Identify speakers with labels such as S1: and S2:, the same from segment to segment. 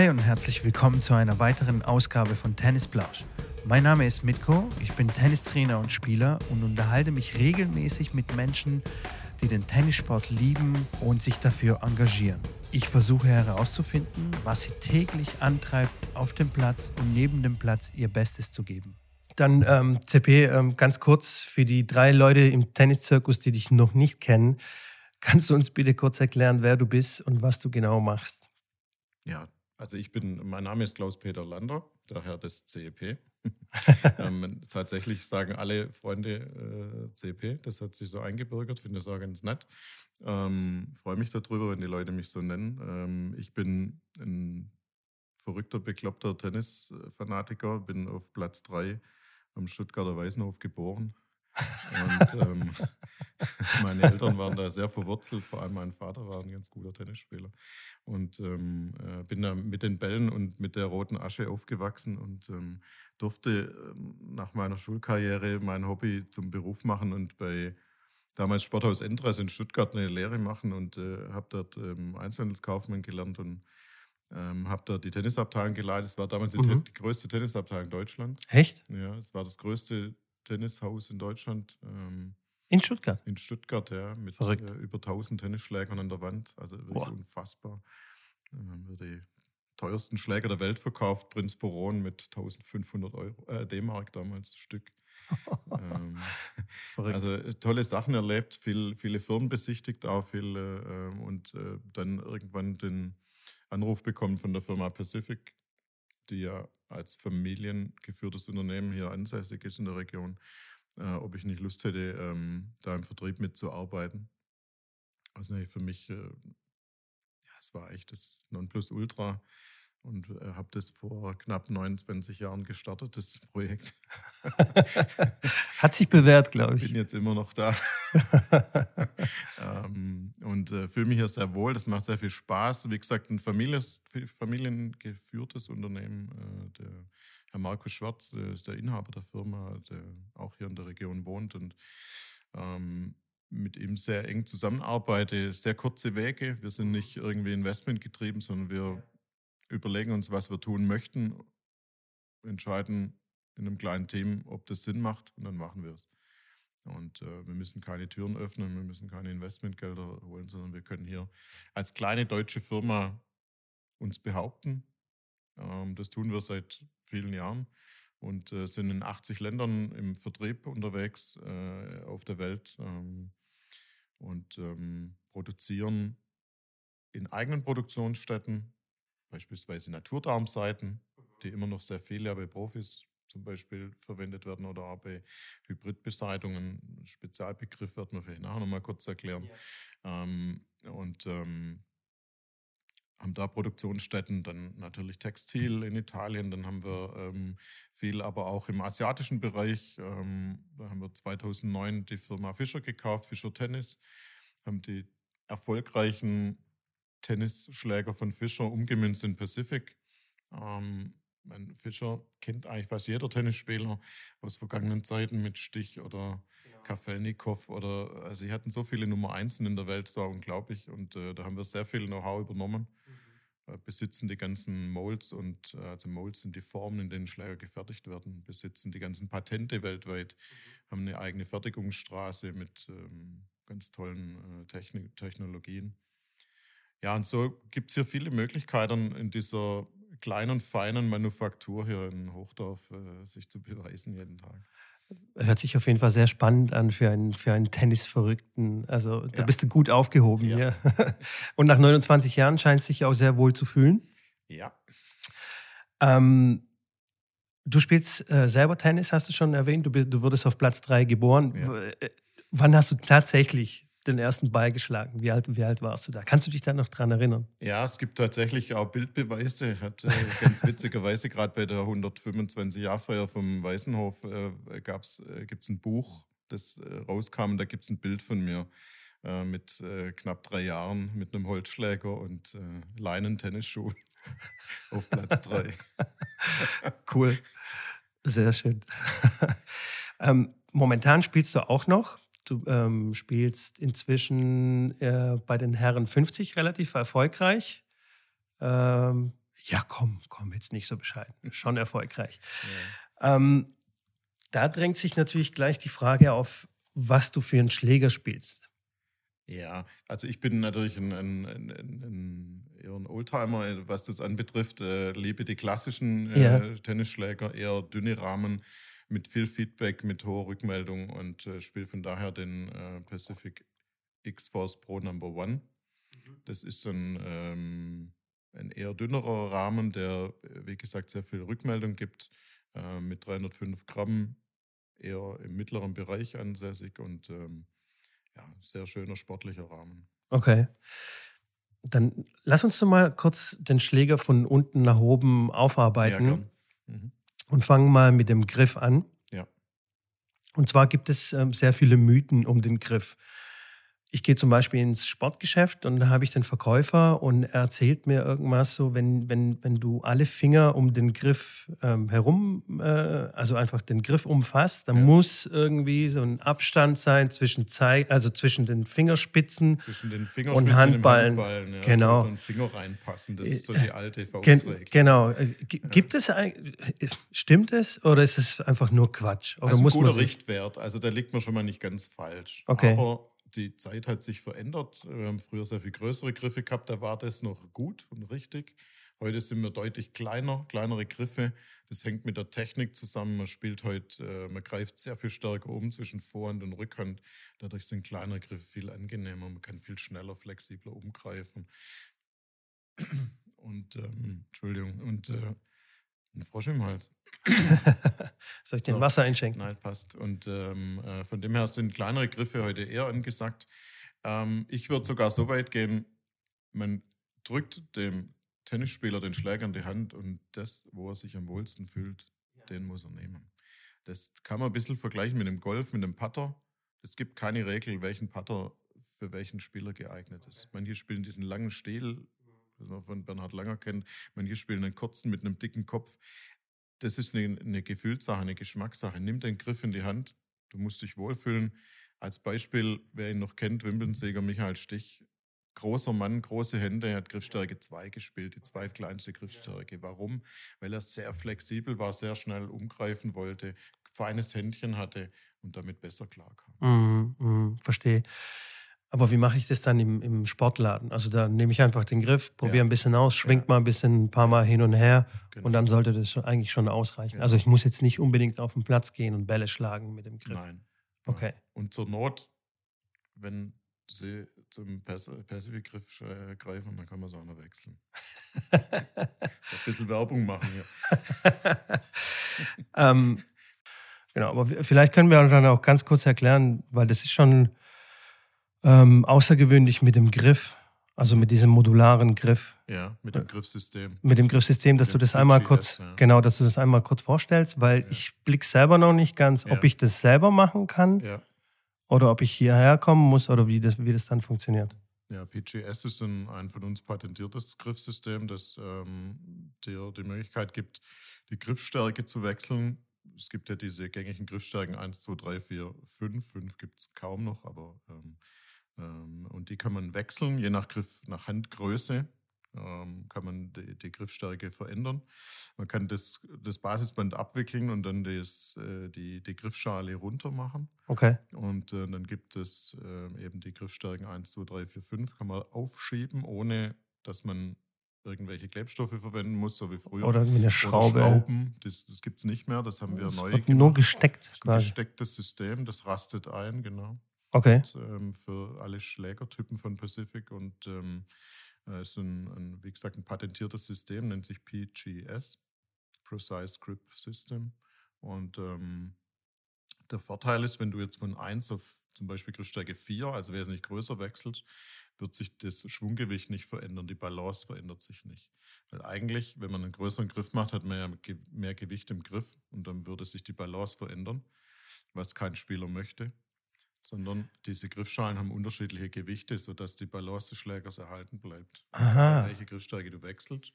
S1: Hi und herzlich willkommen zu einer weiteren Ausgabe von Tennis Plausch. Mein Name ist Mitko, ich bin Tennistrainer und Spieler und unterhalte mich regelmäßig mit Menschen, die den Tennissport lieben und sich dafür engagieren. Ich versuche herauszufinden, was sie täglich antreibt, auf dem Platz und neben dem Platz ihr Bestes zu geben. Dann ähm, CP, ähm, ganz kurz für die drei Leute im Tenniszirkus, die dich noch nicht kennen. Kannst du uns bitte kurz erklären, wer du bist und was du genau machst?
S2: Ja, also ich bin, mein Name ist Klaus-Peter Lander, der Herr des CEP. ähm, tatsächlich sagen alle Freunde äh, CEP, das hat sich so eingebürgert, finde das auch ganz nett. Ähm, Freue mich darüber, wenn die Leute mich so nennen. Ähm, ich bin ein verrückter, bekloppter Tennisfanatiker, bin auf Platz drei am Stuttgarter Weißenhof geboren. Und ähm, meine Eltern waren da sehr verwurzelt, vor allem mein Vater war ein ganz guter Tennisspieler. Und ähm, äh, bin da mit den Bällen und mit der roten Asche aufgewachsen und ähm, durfte ähm, nach meiner Schulkarriere mein Hobby zum Beruf machen und bei damals Sporthaus Endres in Stuttgart eine Lehre machen und äh, habe dort ähm, Einzelhandelskaufmann gelernt und ähm, habe da die Tennisabteilung geleitet. Es war damals mhm. die, größte Tennisabteilung Deutschlands.
S1: Echt?
S2: Ja, es war das größte Tennishaus in Deutschland. Ähm,
S1: in Stuttgart?
S2: In Stuttgart, ja. Mit äh, über 1000 Tennisschlägern an der Wand. Also wirklich Boah. unfassbar. Ähm, die teuersten Schläger der Welt verkauft. Prinz Boron mit 1500 Euro, äh, D-Mark damals Stück. ähm, also äh, tolle Sachen erlebt, viel, viele Firmen besichtigt auch viel äh, und äh, dann irgendwann den Anruf bekommen von der Firma Pacific, die ja als familiengeführtes Unternehmen hier ansässig ist in der Region, äh, ob ich nicht Lust hätte, ähm, da im Vertrieb mitzuarbeiten. Also für mich, äh, ja, es war echt das Nonplusultra und äh, habe das vor knapp 29 Jahren gestartet, das Projekt.
S1: Hat sich bewährt, glaube ich.
S2: Bin jetzt immer noch da ähm, und äh, fühle mich hier sehr wohl. Das macht sehr viel Spaß. Wie gesagt, ein Families, familiengeführtes Unternehmen. Äh, der Herr Markus Schwarz äh, ist der Inhaber der Firma, der auch hier in der Region wohnt und ähm, mit ihm sehr eng zusammenarbeite. Sehr kurze Wege. Wir sind nicht irgendwie investmentgetrieben, sondern wir überlegen uns, was wir tun möchten, entscheiden in einem kleinen Team, ob das Sinn macht und dann machen wir es. Und äh, wir müssen keine Türen öffnen, wir müssen keine Investmentgelder holen, sondern wir können hier als kleine deutsche Firma uns behaupten. Ähm, das tun wir seit vielen Jahren und äh, sind in 80 Ländern im Vertrieb unterwegs äh, auf der Welt ähm, und ähm, produzieren in eigenen Produktionsstätten beispielsweise Naturdarmseiten, die immer noch sehr viele bei Profis zum Beispiel verwendet werden oder auch bei Hybridbeseitungen. Spezialbegriff wird man vielleicht nachher nochmal kurz erklären. Ja. Ähm, und ähm, haben da Produktionsstätten, dann natürlich Textil in Italien, dann haben wir ähm, viel, aber auch im asiatischen Bereich. Ähm, da haben wir 2009 die Firma Fischer gekauft, Fischer Tennis, haben die erfolgreichen Tennisschläger von Fischer umgemünzt in Pacific. Ähm, mein Fischer kennt eigentlich fast jeder Tennisspieler aus vergangenen Zeiten mit Stich oder genau. Kafelnikow oder also sie hatten so viele Nummer Einsen in der Welt, das war unglaublich und äh, da haben wir sehr viel Know-how übernommen, mhm. äh, besitzen die ganzen Molds und äh, also Molds sind die Formen, in denen Schläger gefertigt werden, besitzen die ganzen Patente weltweit, mhm. haben eine eigene Fertigungsstraße mit ähm, ganz tollen äh, Technik Technologien. Ja, und so gibt es hier viele Möglichkeiten in dieser kleinen, feinen Manufaktur hier in Hochdorf äh, sich zu beweisen jeden Tag.
S1: Hört sich auf jeden Fall sehr spannend an für einen, für einen Tennisverrückten. Also da ja. bist du gut aufgehoben ja. hier. Und nach 29 Jahren scheinst du dich auch sehr wohl zu fühlen.
S2: Ja.
S1: Ähm, du spielst äh, selber Tennis, hast du schon erwähnt. Du, du wurdest auf Platz 3 geboren. Ja. Äh, wann hast du tatsächlich den ersten Ball geschlagen. Wie alt, wie alt warst du da? Kannst du dich da noch dran erinnern?
S2: Ja, es gibt tatsächlich auch Bildbeweise. Hat äh, ganz witzigerweise gerade bei der 125-Jahr-Feier vom Weißenhof äh, äh, gibt es ein Buch, das äh, rauskam. Da gibt es ein Bild von mir äh, mit äh, knapp drei Jahren mit einem Holzschläger und äh, Leinen-Tennisschuhen auf Platz drei.
S1: cool. Sehr schön. ähm, momentan spielst du auch noch Du ähm, spielst inzwischen äh, bei den Herren 50 relativ erfolgreich. Ähm, Ja, komm, komm, jetzt nicht so bescheiden. Schon erfolgreich. Ja. Ähm, da drängt sich natürlich gleich die Frage auf, was du für einen Schläger spielst.
S2: Ja, also ich bin natürlich ein, ein, ein, ein eher ein Oldtimer, was das anbetrifft. Äh, liebe die klassischen äh, ja. Tennisschläger, eher dünne Rahmen mit viel Feedback, mit hoher Rückmeldung und äh, spiele von daher den äh, Pacific X-Force Pro Number One. Mhm. Das ist ein, ähm, ein eher dünnerer Rahmen, der, wie gesagt, sehr viel Rückmeldung gibt, äh, mit 305 Gramm, eher im mittleren Bereich ansässig und ähm, ja, sehr schöner sportlicher Rahmen.
S1: Okay. Dann lass uns doch mal kurz den Schläger von unten nach oben aufarbeiten. Ja, mhm. Und fangen mal mit dem Griff an.
S2: Ja.
S1: Und zwar gibt es ähm, sehr viele Mythen um den Griff ich gehe zum Beispiel ins Sportgeschäft und da habe ich den Verkäufer und er erzählt mir irgendwas so, wenn, wenn, wenn du alle Finger um den Griff ähm, herum, äh, also einfach den Griff umfasst, dann ja. muss irgendwie so ein Abstand sein zwischen Zeig, also zwischen den Fingerspitzen,
S2: zwischen den Fingerspitzen und
S1: Handballen.
S2: Und Handballen ja,
S1: genau.
S2: So Finger reinpassen, das ist so die alte
S1: Faustregel. Genau. Äh, gibt ja. es, stimmt es oder ist es einfach nur Quatsch? Oder
S2: also muss ein guter Richtwert, also da liegt man schon mal nicht ganz falsch.
S1: Okay.
S2: Aber die Zeit hat sich verändert. Wir haben früher sehr viel größere Griffe gehabt, da war das noch gut und richtig. Heute sind wir deutlich kleiner, kleinere Griffe. Das hängt mit der Technik zusammen. Man spielt heute, äh, man greift sehr viel stärker um zwischen Vorhand und Rückhand. Dadurch sind kleinere Griffe viel angenehmer. Man kann viel schneller, flexibler umgreifen. Und, ähm, Entschuldigung, und äh, ein Frosch im Hals.
S1: Soll ich den ja. Wasser einschenken?
S2: Nein, passt. Und ähm, äh, von dem her sind kleinere Griffe heute eher angesagt. Ähm, ich würde sogar so weit gehen, man drückt dem Tennisspieler den Schläger in die Hand und das, wo er sich am wohlsten fühlt, ja. den muss er nehmen. Das kann man ein bisschen vergleichen mit dem Golf, mit dem Putter. Es gibt keine Regel, welchen Putter für welchen Spieler geeignet ist. Manche spielen diesen langen Stiel das man von Bernhard Langer kennt. Manche spielen einen kurzen mit einem dicken Kopf. Das ist eine, eine Gefühlssache, eine Geschmackssache. Nimm den Griff in die Hand, du musst dich wohlfühlen. Als Beispiel, wer ihn noch kennt, Wimbledon-Sieger Michael Stich, großer Mann, große Hände, er hat Griffstärke 2 gespielt, die zweitkleinste Griffstärke. Warum? Weil er sehr flexibel war, sehr schnell umgreifen wollte, feines Händchen hatte und damit besser klarkam.
S1: Mhm, mh, verstehe. Aber wie mache ich das dann im, im Sportladen? Also da nehme ich einfach den Griff, probiere ja. ein bisschen aus, schwingt ja. mal ein bisschen, ein paar Mal hin und her genau. und dann sollte das eigentlich schon ausreichen. Ja. Also ich muss jetzt nicht unbedingt auf den Platz gehen und Bälle schlagen mit dem Griff.
S2: Nein.
S1: Okay.
S2: Und zur Not, wenn Sie zum Pacific-Griff äh, greifen, dann kann man es auch noch wechseln. ein bisschen Werbung machen
S1: hier. ähm, genau, aber vielleicht können wir dann auch ganz kurz erklären, weil das ist schon ähm, außergewöhnlich mit dem Griff, also mit diesem modularen Griff.
S2: Ja, mit dem Griffsystem.
S1: Mit dem Griffsystem, dass du das einmal kurz, ja. genau, dass du das einmal kurz vorstellst, weil ja. ich blick selber noch nicht ganz, ob ich das selber machen kann
S2: ja.
S1: oder ob ich hierher kommen muss oder wie das, wie das dann funktioniert.
S2: Ja, PGS ist ein, ein von uns patentiertes Griffsystem, das ähm, dir die Möglichkeit gibt, die Griffstärke zu wechseln. Es gibt ja diese gängigen Griffstärken 1, 2, 3, 4, 5. 5 gibt es kaum noch, aber ähm, und die kann man wechseln, je nach Griff, nach Handgröße ähm, kann man die, die, Griffstärke verändern. Man kann das, das Basisband abwickeln und dann das, äh, die, die Griffschale runter machen.
S1: Okay.
S2: Und äh, dann gibt es äh, eben die Griffstärken 1, 2, 3, 4, 5, kann man aufschieben, ohne dass man irgendwelche Klebstoffe verwenden muss, so wie früher.
S1: Oder wie eine Schraube.
S2: Oder Schrauben, das, das gibt es nicht mehr, das haben wir das neu
S1: wird gemacht. Nur gesteckt.
S2: Das ist ein gestecktes System, das rastet ein, genau.
S1: Okay.
S2: Und, ähm, für alle Schlägertypen von Pacific und ähm, äh, ist ein, ein, wie gesagt, ein patentiertes System, nennt sich PGS, Precise Grip System. Und ähm, der Vorteil ist, wenn du jetzt von 1 auf zum Beispiel Griffstärke 4, also wesentlich größer wechselst, wird sich das Schwunggewicht nicht verändern, die Balance verändert sich nicht. Weil eigentlich, wenn man einen größeren Griff macht, hat man ja mehr Gewicht im Griff und dann würde sich die Balance verändern, was kein Spieler möchte sondern diese Griffschalen haben unterschiedliche Gewichte, sodass die Balance des Schlägers erhalten bleibt.
S1: Aha.
S2: Welche Griffstärke du wechselst.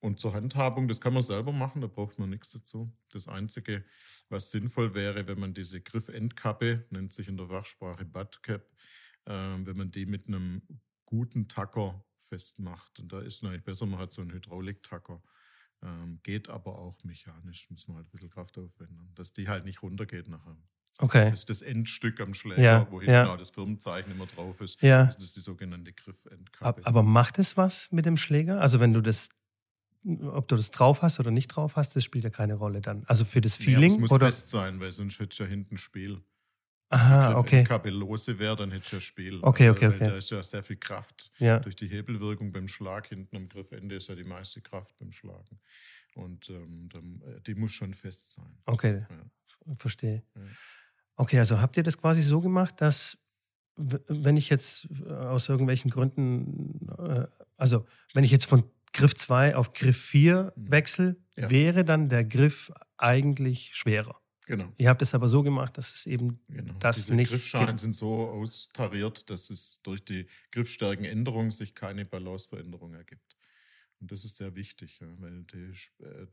S2: Und zur Handhabung, das kann man selber machen, da braucht man nichts dazu. Das Einzige, was sinnvoll wäre, wenn man diese Griffendkappe, nennt sich in der Fachsprache Buttcap, äh, wenn man die mit einem guten Tacker festmacht. Und da ist eigentlich besser, man hat so einen Hydrauliktacker. Ähm, geht aber auch mechanisch, muss man halt ein bisschen Kraft aufwenden, dass die halt nicht runtergeht nachher.
S1: Okay.
S2: Das ist das Endstück am Schläger,
S1: Ja,
S2: wo hinten
S1: ja.
S2: das Firmenzeichen immer drauf ist.
S1: Ja.
S2: Das ist die sogenannte Griffendkappe.
S1: aber macht es was mit dem Schläger? Also wenn du das, ob du das drauf hast oder nicht drauf hast, das spielt ja keine Rolle dann. Also für das Feeling
S2: es muss
S1: oder?
S2: fest sein, weil sonst hättest du ja hinten Spiel.
S1: Aha, okay.
S2: Endkappe lose wäre, dann hättest du ja Spiel.
S1: Okay, okay,
S2: weil
S1: okay.
S2: Da ist ja sehr viel Kraft.
S1: Ja.
S2: Durch die Hebelwirkung beim Schlag hinten am Griffende ist ja die meiste Kraft beim Schlagen. Und ähm, äh, die muss schon fest sein.
S1: Okay,
S2: Ja.
S1: verstehe.
S2: Ja.
S1: Okay, also habt ihr das quasi so gemacht, dass wenn ich jetzt äh, aus irgendwelchen Gründen, äh, also wenn ich jetzt von Griff 2 auf Griff 4
S2: Mhm.
S1: wechsle,
S2: Ja.
S1: wäre dann der Griff eigentlich schwerer.
S2: Genau.
S1: Ihr habt es aber so gemacht, dass es eben
S2: Genau.
S1: das
S2: Diese
S1: nicht
S2: Griffschalen sind so austariert, dass es durch die Griffstärkenänderung sich keine Balanceveränderung ergibt. Und das ist sehr wichtig, ja, weil die, äh,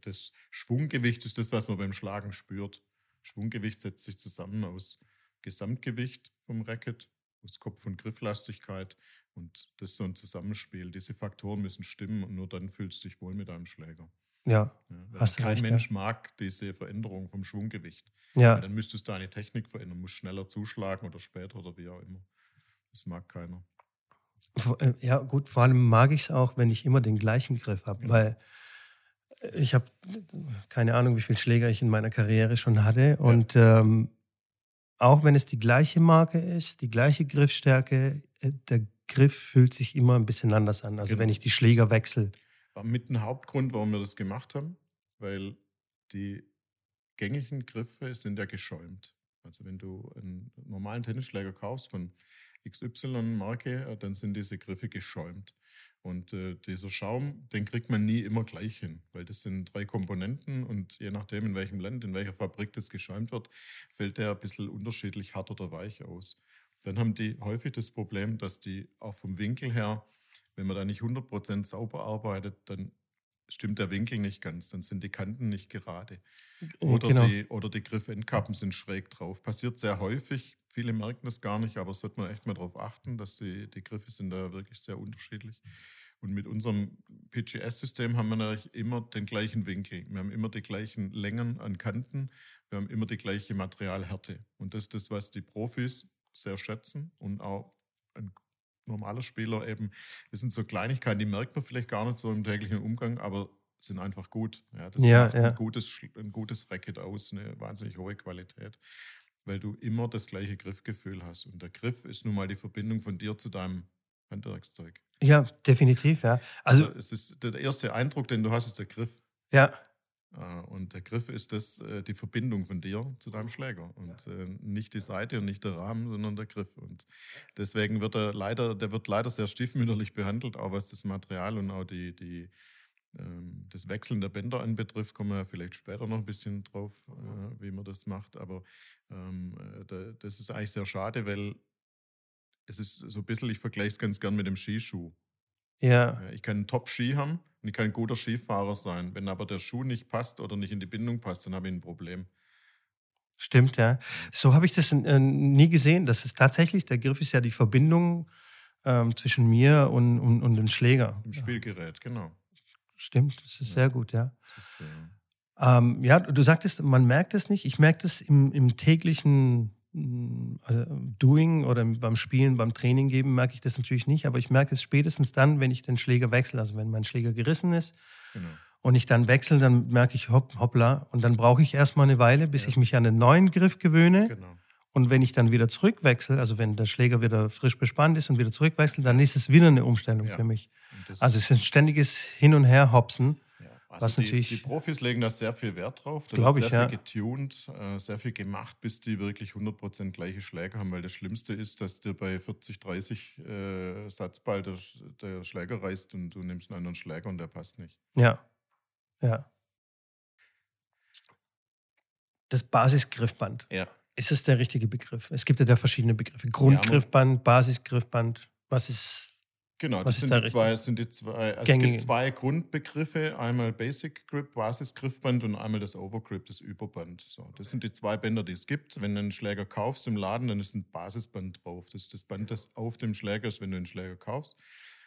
S2: das Schwunggewicht ist das, was man beim Schlagen spürt. Schwunggewicht setzt sich zusammen aus Gesamtgewicht vom Racket, aus Kopf- und Grifflastigkeit. Und das ist so ein Zusammenspiel. Diese Faktoren müssen stimmen und nur dann fühlst du dich wohl mit deinem Schläger.
S1: Ja,
S2: Ja,
S1: Hast du
S2: kein
S1: recht, ja.
S2: Mensch mag diese Veränderung vom Schwunggewicht.
S1: ja.
S2: Dann müsstest du deine Technik verändern, musst schneller zuschlagen oder später oder wie auch immer. Das mag keiner.
S1: Äh, Ja, gut, vor allem mag ich es auch, wenn ich immer den gleichen Griff habe,
S2: Ja.
S1: weil ich habe keine Ahnung, wie viele Schläger ich in meiner Karriere schon hatte. Und ähm, auch wenn es die gleiche Marke ist, die gleiche Griffstärke, äh, der Griff fühlt sich immer ein bisschen anders an. Also
S2: Genau.
S1: wenn ich die Schläger wechsle.
S2: War mit ein Hauptgrund, warum wir das gemacht haben, weil die gängigen Griffe sind ja geschäumt. Also wenn du einen normalen Tennisschläger kaufst von XY-Marke, äh, dann sind diese Griffe geschäumt. Und äh, dieser Schaum, den kriegt man nie immer gleich hin, weil das sind drei Komponenten und je nachdem, in welchem Land, in welcher Fabrik das geschäumt wird, fällt der ein bisschen unterschiedlich hart oder weich aus. Dann haben die häufig das Problem, dass die auch vom Winkel her, wenn man da nicht 100% sauber arbeitet, dann stimmt der Winkel nicht ganz, dann sind die Kanten nicht gerade.
S1: Äh,
S2: Oder,
S1: genau.
S2: die, oder die Griffendkappen sind schräg drauf. Passiert sehr häufig. Viele merken das gar nicht, aber sollte man echt mal darauf achten, dass die, die Griffe sind da wirklich sehr unterschiedlich. Und mit unserem PGS-System haben wir natürlich immer den gleichen Winkel. Wir haben immer die gleichen Längen an Kanten. Wir haben immer die gleiche Materialhärte. Und das ist das, was die Profis sehr schätzen und auch ein normaler Spieler eben. Das sind so Kleinigkeiten, die merkt man vielleicht gar nicht so im täglichen Umgang, aber sind einfach gut. Ja, das
S1: Ja,
S2: macht
S1: ja.
S2: Ein, gutes, ein gutes Racket aus, eine wahnsinnig hohe Qualität, weil du immer das gleiche Griffgefühl hast. Und der Griff ist nun mal die Verbindung von dir zu deinem Handwerkszeug.
S1: Ja, definitiv, ja. Also,
S2: Also es ist der erste Eindruck, den du hast, ist der Griff.
S1: ja,
S2: Und der Griff ist das, äh, die Verbindung von dir zu deinem Schläger. Und äh, nicht die Seite und nicht der Rahmen, sondern der Griff. Und deswegen wird er leider, der wird leider sehr stiefmütterlich behandelt, auch was das Material und auch die, die, ähm, das Wechseln der Bänder anbetrifft, kommen wir ja vielleicht später noch ein bisschen drauf, äh, wie man das macht. Aber ähm, äh, da, das ist eigentlich sehr schade, weil es ist so ein bisschen, ich vergleiche es ganz gern mit dem Skischuh.
S1: Ja,
S2: Ich kann einen Top-Ski haben und ich kann ein guter Skifahrer sein. Wenn aber der Schuh nicht passt oder nicht in die Bindung passt, dann habe ich ein Problem.
S1: stimmt, ja. So habe ich das äh, nie gesehen. Das ist tatsächlich, der Griff ist ja die Verbindung ähm, zwischen mir und, und, und dem Schläger.
S2: Im Spielgerät, genau.
S1: Stimmt, das ist
S2: Ja.
S1: sehr gut, ja.
S2: Das, äh,
S1: Ähm, ja, du sagtest, man merkt es nicht. Ich merke das im, im täglichen also Doing oder beim Spielen, beim Training geben, merke ich das natürlich nicht. Aber ich merke es spätestens dann, wenn ich den Schläger wechsle. Also wenn mein Schläger gerissen ist
S2: genau.
S1: und ich dann wechsle, dann merke ich hopp, hoppla. Und dann brauche ich erstmal eine Weile, bis
S2: Ja.
S1: ich mich an den neuen Griff gewöhne.
S2: genau.
S1: Und wenn ich dann wieder zurückwechsle, also wenn der Schläger wieder frisch bespannt ist und wieder zurückwechselt, dann ist es wieder eine Umstellung
S2: Ja.
S1: für mich. Also es ist ein ständiges Hin und Her hopsen.
S2: ja, also
S1: was
S2: die,
S1: natürlich-
S2: die Profis legen da sehr viel Wert drauf. Da wird
S1: ich,
S2: sehr
S1: ja.
S2: viel getuned, äh, sehr viel gemacht, bis die wirklich 100% gleiche Schläger haben. Weil das Schlimmste ist, dass dir bei 40, 30 äh, Satzball der, der Schläger reißt und du nimmst einen anderen Schläger und der passt nicht.
S1: Ja, ja. Das Basisgriffband.
S2: Ja.
S1: Ist es der richtige Begriff? Es gibt ja da verschiedene Begriffe. Grundgriffband, Basisgriffband. Was ist.
S2: Genau,
S1: Was
S2: das sind
S1: da
S2: die, zwei, sind die zwei. Also es gibt zwei Grundbegriffe: einmal Basic Grip, Basisgriffband und einmal das Overgrip, das Überband. So, das sind die zwei Bänder, die es gibt. Wenn du einen Schläger kaufst im Laden, dann ist ein Basisband drauf. Das ist das Band, das auf dem Schläger ist, wenn du einen Schläger kaufst.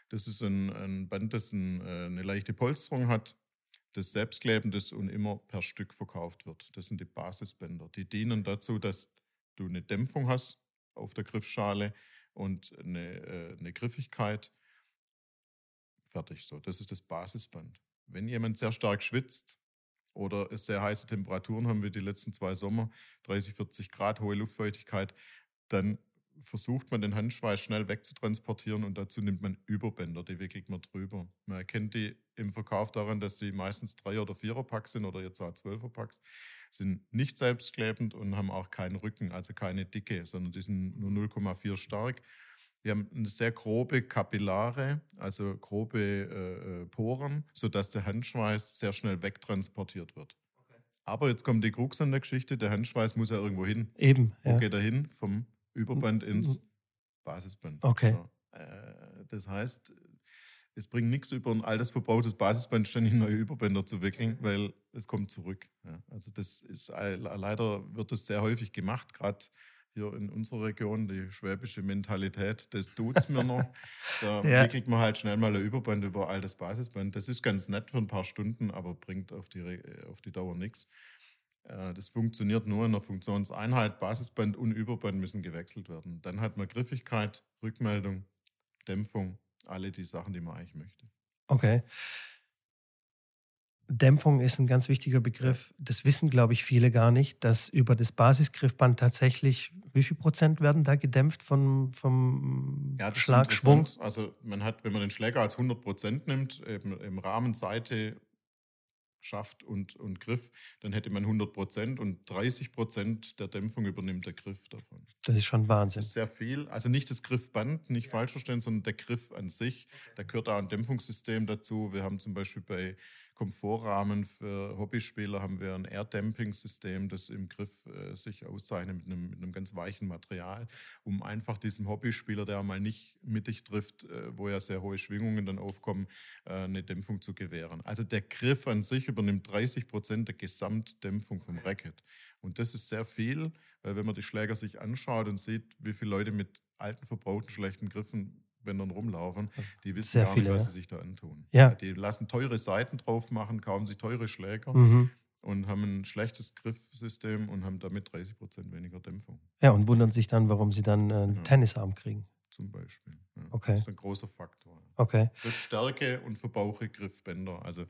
S2: Das ist ein, ein Band, das ein, äh, eine leichte Polsterung hat, das selbstklebend ist und immer per Stück verkauft wird. Das sind die Basisbänder. Die dienen dazu, dass du eine Dämpfung hast auf der Griffschale und eine, äh, eine Griffigkeit. Fertig so. Das ist das Basisband. Wenn jemand sehr stark schwitzt oder es sehr heiße Temperaturen haben wie die letzten zwei Sommer, 30, 40 Grad, hohe Luftfeuchtigkeit, dann versucht man den Handschweiß schnell wegzutransportieren und dazu nimmt man Überbänder, die wickelt man drüber. Man erkennt die im Verkauf daran, dass sie meistens drei oder vierer Pack sind oder jetzt auch zwölfer Packs, sind nicht selbstklebend und haben auch keinen Rücken, also keine Dicke, sondern die sind nur 0,4 stark. Die haben eine sehr grobe Kapillare, also grobe äh, äh, Poren, sodass der Handschweiß sehr schnell wegtransportiert wird. Aber jetzt kommt die Krux an der Geschichte, der Handschweiß muss ja irgendwo hin.
S1: Eben.
S2: Wo geht er hin? Vom Überband ins Basisband.
S1: Okay.
S2: So, äh, das heißt, es bringt nichts über ein altes verbautes Basisband ständig neue Überbänder zu wickeln, weil es kommt zurück. Ja, also das ist leider wird das sehr häufig gemacht, gerade hier in unserer Region, die schwäbische Mentalität, das tut es mir noch. Da ja. wickelt man halt schnell mal ein Überband über altes Basisband. Das ist ganz nett für ein paar Stunden, aber bringt auf die, auf die Dauer nichts. Äh, das funktioniert nur in der Funktionseinheit. Basisband und Überband müssen gewechselt werden. Dann hat man Griffigkeit, Rückmeldung, Dämpfung, alle die Sachen, die man eigentlich möchte.
S1: Okay. Dämpfung ist ein ganz wichtiger Begriff. Das wissen, glaube ich, viele gar nicht, dass über das Basisgriffband tatsächlich, wie viel Prozent werden da gedämpft vom, vom ja, Schlagschwung?
S2: Also man hat, wenn man den Schläger als 100 Prozent nimmt, eben im Rahmen Seite Schaft und, und Griff, dann hätte man 100 Prozent und 30 Prozent der Dämpfung übernimmt der Griff davon.
S1: Das ist schon Wahnsinn.
S2: Das ist sehr viel. Also nicht das Griffband, nicht ja. falsch verstehen, sondern der Griff an sich. Okay. Da gehört auch ein Dämpfungssystem dazu. Wir haben zum Beispiel bei Komfortrahmen für Hobbyspieler haben wir ein Air-Damping-System, das im Griff äh, sich auszeichnet mit einem, mit einem, ganz weichen Material, um einfach diesem Hobbyspieler, der mal nicht mittig trifft, äh, wo ja sehr hohe Schwingungen dann aufkommen, äh, eine Dämpfung zu gewähren. Also der Griff an sich übernimmt 30 Prozent der Gesamtdämpfung vom Racket. Und das ist sehr viel, weil wenn man die Schläger sich anschaut und sieht, wie viele Leute mit alten, verbrauchten, schlechten Griffen Bändern rumlaufen, die wissen
S1: Sehr
S2: gar
S1: viele,
S2: nicht, was sie sich da antun.
S1: Ja.
S2: Die lassen teure Seiten drauf machen, kaufen sich teure Schläger
S1: Mhm.
S2: und haben ein schlechtes Griffsystem und haben damit 30 Prozent weniger Dämpfung
S1: Ja, und wundern sich dann, warum sie dann äh, einen
S2: Ja.
S1: Tennisarm kriegen.
S2: zum Beispiel. Ja.
S1: Okay.
S2: Das ist ein großer Faktor.
S1: Okay.
S2: Griffstärke und Verbauche Griffbänder. Also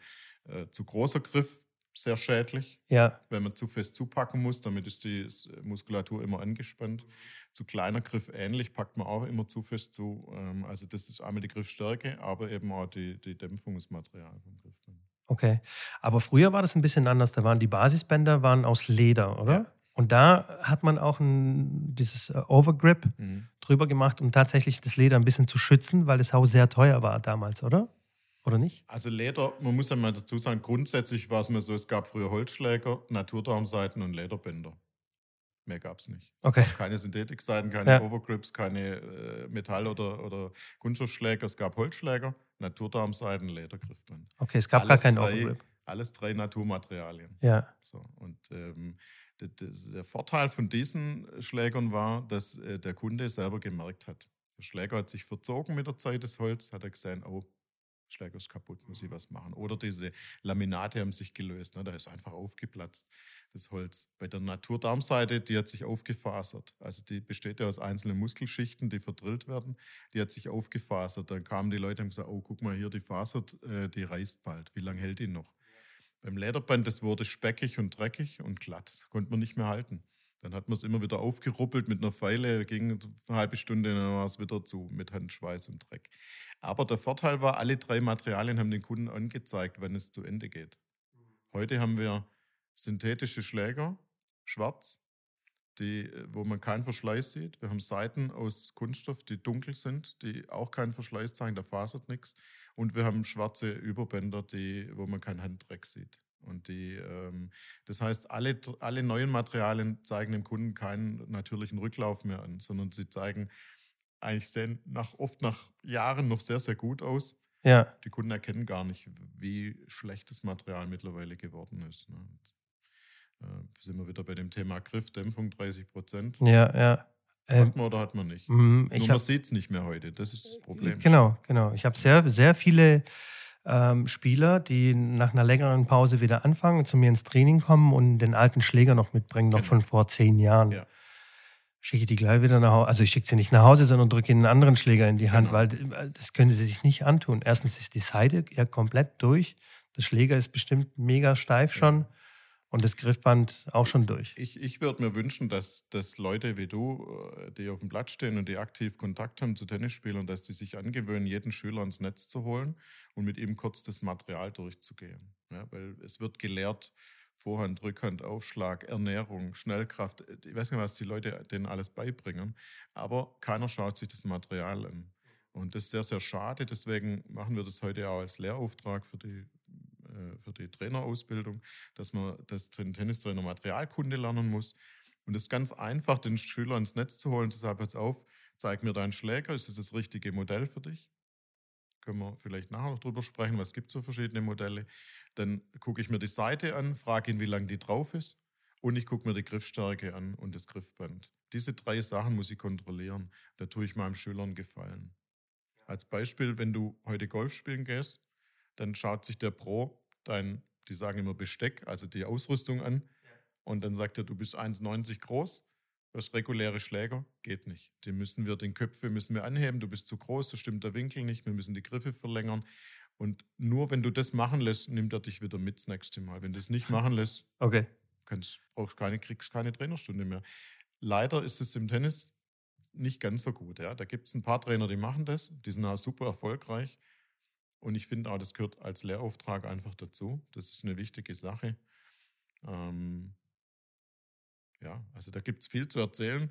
S2: äh, zu großer Griff sehr schädlich,
S1: Ja,
S2: wenn man zu fest zupacken muss, damit ist die Muskulatur immer angespannt. Zu kleiner Griff ähnlich, packt man auch immer zu fest zu. Ähm, Also das ist einmal die Griffstärke, aber eben auch die, die Dämpfung des Materials vom Griffband.
S1: okay. Aber früher war das ein bisschen anders. Da waren die Basisbänder waren aus Leder, oder?
S2: Ja.
S1: Und da hat man auch ein, dieses äh, Overgrip
S2: Mhm.
S1: drüber gemacht, um tatsächlich das Leder ein bisschen zu schützen, weil das Haus sehr teuer war damals, oder? Oder nicht?
S2: Also Leder, man muss ja mal dazu sagen, grundsätzlich war es mir so, es gab früher Holzschläger, Naturdarmseiten und Lederbänder. Mehr gab es nicht.
S1: Okay.
S2: Keine Synthetikseiten, keine
S1: Ja.
S2: Overgrips, keine äh, Metall- oder, oder Kunststoffschläger. Es gab Holzschläger, Naturdarmseiten, Ledergriffband.
S1: Okay, es gab
S2: Alles
S1: gar keinen
S2: drei-
S1: Overgrip.
S2: Alles drei Naturmaterialien.
S1: Ja.
S2: So, und ähm, der, Vorteil von diesen Schlägern war, dass äh, der Kunde selber gemerkt hat. Der Schläger hat sich verzogen mit der Zeit des Holz, hat er gesehen, oh, Schläger ist kaputt, muss ich was machen. Oder diese Laminate haben sich gelöst, ne? da ist einfach aufgeplatzt, das Holz. Bei der Naturdarmseite, die hat sich aufgefasert. Also die besteht ja aus einzelnen Muskelschichten, die verdrillt werden. Die hat sich aufgefasert. Dann kamen die Leute und haben gesagt, oh, guck mal hier, die fasert, äh, die reißt bald. Wie lange hält die noch? Beim Lederband, das wurde speckig und dreckig und glatt. Das konnte man nicht mehr halten. Dann hat man es immer wieder aufgeruppelt mit einer Pfeile, ging eine halbe Stunde, dann war es wieder zu mit Handschweiß und Dreck. Aber der Vorteil war, alle drei Materialien haben den Kunden angezeigt, wann es zu Ende geht. Heute haben wir synthetische Schläger, schwarz, die, äh, wo man keinen Verschleiß sieht. Wir haben Seiten aus Kunststoff, die dunkel sind, die auch keinen Verschleiß zeigen, da fasert nichts. Und wir haben schwarze Überbänder, die, wo man keinen Handdreck sieht. Und die, ähm, das heißt, alle, alle neuen Materialien zeigen dem Kunden keinen natürlichen Rücklauf mehr an, sondern sie zeigen eigentlich sehen nach, oft nach Jahren noch sehr, sehr gut aus.
S1: Ja.
S2: Die Kunden erkennen gar nicht, wie schlecht das Material mittlerweile geworden ist. Ne? Und, äh, sind wir wieder bei dem Thema Griff, Dämpfung 30 Prozent.
S1: Ja, ja.
S2: Ähm, hat man oder hat man nicht?
S1: Mhm,
S2: Nur man sieht es nicht mehr heute. Das ist das Problem.
S1: Genau, genau. Ich habe sehr, sehr viele ähm, Spieler, die nach einer längeren Pause wieder anfangen, zu mir ins Training kommen und den alten Schläger noch mitbringen, noch genau. von vor zehn Jahren. Ja. Schicke die gleich wieder nach Hause. Also ich schicke sie nicht nach Hause, sondern drücke ihnen einen anderen Schläger in die Hand, genau. weil äh, das können sie sich nicht antun. Erstens ist die Seite ja komplett durch. Der Schläger ist bestimmt mega steif schon. Ja. Und das Griffband auch schon durch.
S2: Ich, ich würde mir wünschen, dass, dass Leute wie du, äh, die auf dem Blatt stehen und die aktiv Kontakt haben zu Tennisspielern, dass die sich angewöhnen, jeden Schüler ins Netz zu holen und mit ihm kurz das Material durchzugehen. Ja, weil es wird gelehrt, Vorhand, Rückhand, Aufschlag, Ernährung, Schnellkraft. Ich weiß nicht, was die Leute denen alles beibringen, aber keiner schaut sich das Material an. Und das ist sehr, sehr schade. Deswegen machen wir das heute auch als Lehrauftrag für die äh, für die Trainerausbildung, dass man das Tennistrainer Materialkunde lernen muss. Und es ist ganz einfach, den Schüler ins Netz zu holen, zu sagen, pass auf, zeig mir deinen Schläger, ist das das richtige Modell für dich? Können wir vielleicht nachher noch drüber sprechen, was gibt es für verschiedene Modelle. Dann gucke ich mir die Seite an, frage ihn, wie lang die drauf ist und ich gucke mir die Griffstärke an und das Griffband. Diese drei Sachen muss ich kontrollieren. Da tue ich meinem Schüler einen Gefallen. Als Beispiel, wenn du heute Golf spielen gehst, dann schaut sich der Pro dein, die sagen immer Besteck, also die Ausrüstung an. Und dann sagt er, du bist 1,90 groß, du hast reguläre Schläger, geht nicht. Die müssen wir, den Köpfe müssen wir anheben, du bist zu groß, so stimmt der Winkel nicht, wir müssen die Griffe verlängern. Und nur wenn du das machen lässt, nimmt er dich wieder mit das nächste Mal. Wenn du es nicht machen lässt,
S1: okay.
S2: kannst, brauchst keine, kriegst keine Trainerstunde mehr. Leider ist es im Tennis nicht ganz so gut. Ja. Da gibt es ein paar Trainer, die machen das, die sind auch super erfolgreich. Und ich finde auch, das gehört als Lehrauftrag einfach dazu. Das ist eine wichtige Sache. Ähm, ja, also da gibt es viel zu erzählen.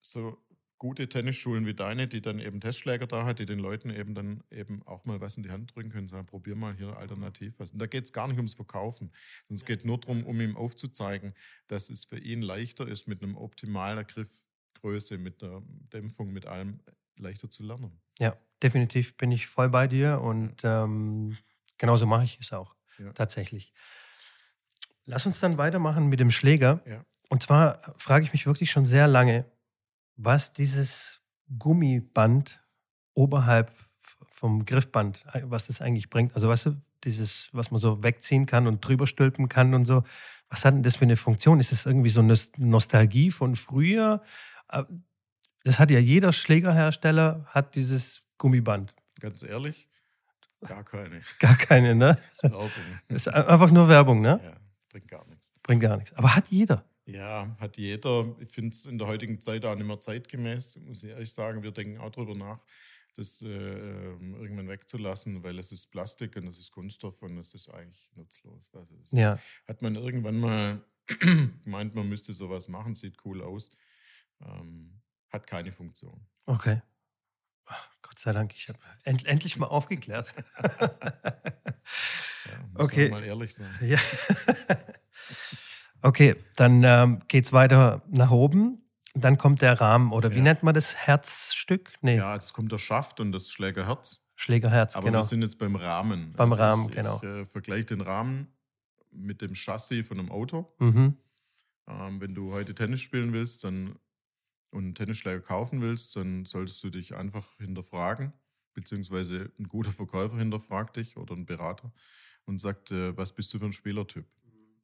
S2: So gute Tennisschulen wie deine, die dann eben Testschläger da hat, die den Leuten eben dann eben auch mal was in die Hand drücken können, sagen, probier mal hier alternativ was. Und da geht es gar nicht ums Verkaufen, sondern es geht nur darum, um ihm aufzuzeigen, dass es für ihn leichter ist, mit einem optimalen Griffgröße, mit der Dämpfung, mit allem leichter zu lernen.
S1: Ja, definitiv bin ich voll bei dir und ähm, genauso mache ich es auch ja. tatsächlich. Lass uns dann weitermachen mit dem Schläger. Ja. Und zwar frage ich mich wirklich schon sehr lange, was dieses Gummiband oberhalb vom Griffband, was das eigentlich bringt. Also weißt du, dieses, was man so wegziehen kann und drüber stülpen kann und so. Was hat denn das für eine Funktion? Ist es irgendwie so eine Nostalgie von früher? Äh, das hat ja jeder Schlägerhersteller, hat dieses Gummiband.
S2: Ganz ehrlich, gar keine.
S1: Gar keine, ne? Das ist Werbung. Ist einfach nur Werbung, ne?
S2: Ja, bringt gar nichts.
S1: Bringt gar nichts. Aber hat jeder.
S2: Ja, hat jeder. Ich finde es in der heutigen Zeit auch nicht mehr zeitgemäß, muss ich ehrlich sagen. Wir denken auch darüber nach, das äh, irgendwann wegzulassen, weil es ist Plastik und es ist Kunststoff und es ist eigentlich nutzlos. Also
S1: ja.
S2: hat man irgendwann mal gemeint, man müsste sowas machen, sieht cool aus. Ähm, hat keine Funktion.
S1: Okay. Gott sei Dank, ich habe end, endlich mal aufgeklärt.
S2: ja, okay. mal ehrlich sein.
S1: Ja. okay, dann ähm, geht es weiter nach oben. Dann kommt der Rahmen, oder wie ja. nennt man das? Herzstück?
S2: Nee. Ja, jetzt kommt der Schaft und das Schlägerherz.
S1: Schlägerherz,
S2: Aber
S1: genau.
S2: wir sind jetzt beim Rahmen.
S1: Beim also Rahmen, ich, genau.
S2: Ich äh, vergleiche den Rahmen mit dem Chassis von einem Auto.
S1: Mhm.
S2: Ähm, wenn du heute Tennis spielen willst, dann und einen Tennisschläger kaufen willst, dann solltest du dich einfach hinterfragen, beziehungsweise ein guter Verkäufer hinterfragt dich oder ein Berater und sagt, äh, was bist du für ein Spielertyp?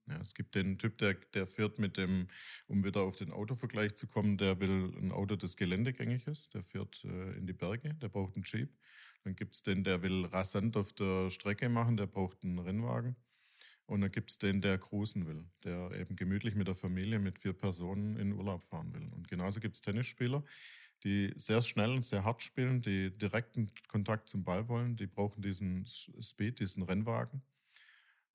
S2: Ja, es gibt den Typ, der, der fährt mit dem, um wieder auf den Autovergleich zu kommen, der will ein Auto, das geländegängig ist, der fährt äh, in die Berge, der braucht einen Jeep. Dann gibt es den, der will rasant auf der Strecke machen, der braucht einen Rennwagen. Und dann gibt es den, der cruisen will, der eben gemütlich mit der Familie, mit vier Personen in Urlaub fahren will. Und genauso gibt es Tennisspieler, die sehr schnell und sehr hart spielen, die direkten Kontakt zum Ball wollen, die brauchen diesen Speed, diesen Rennwagen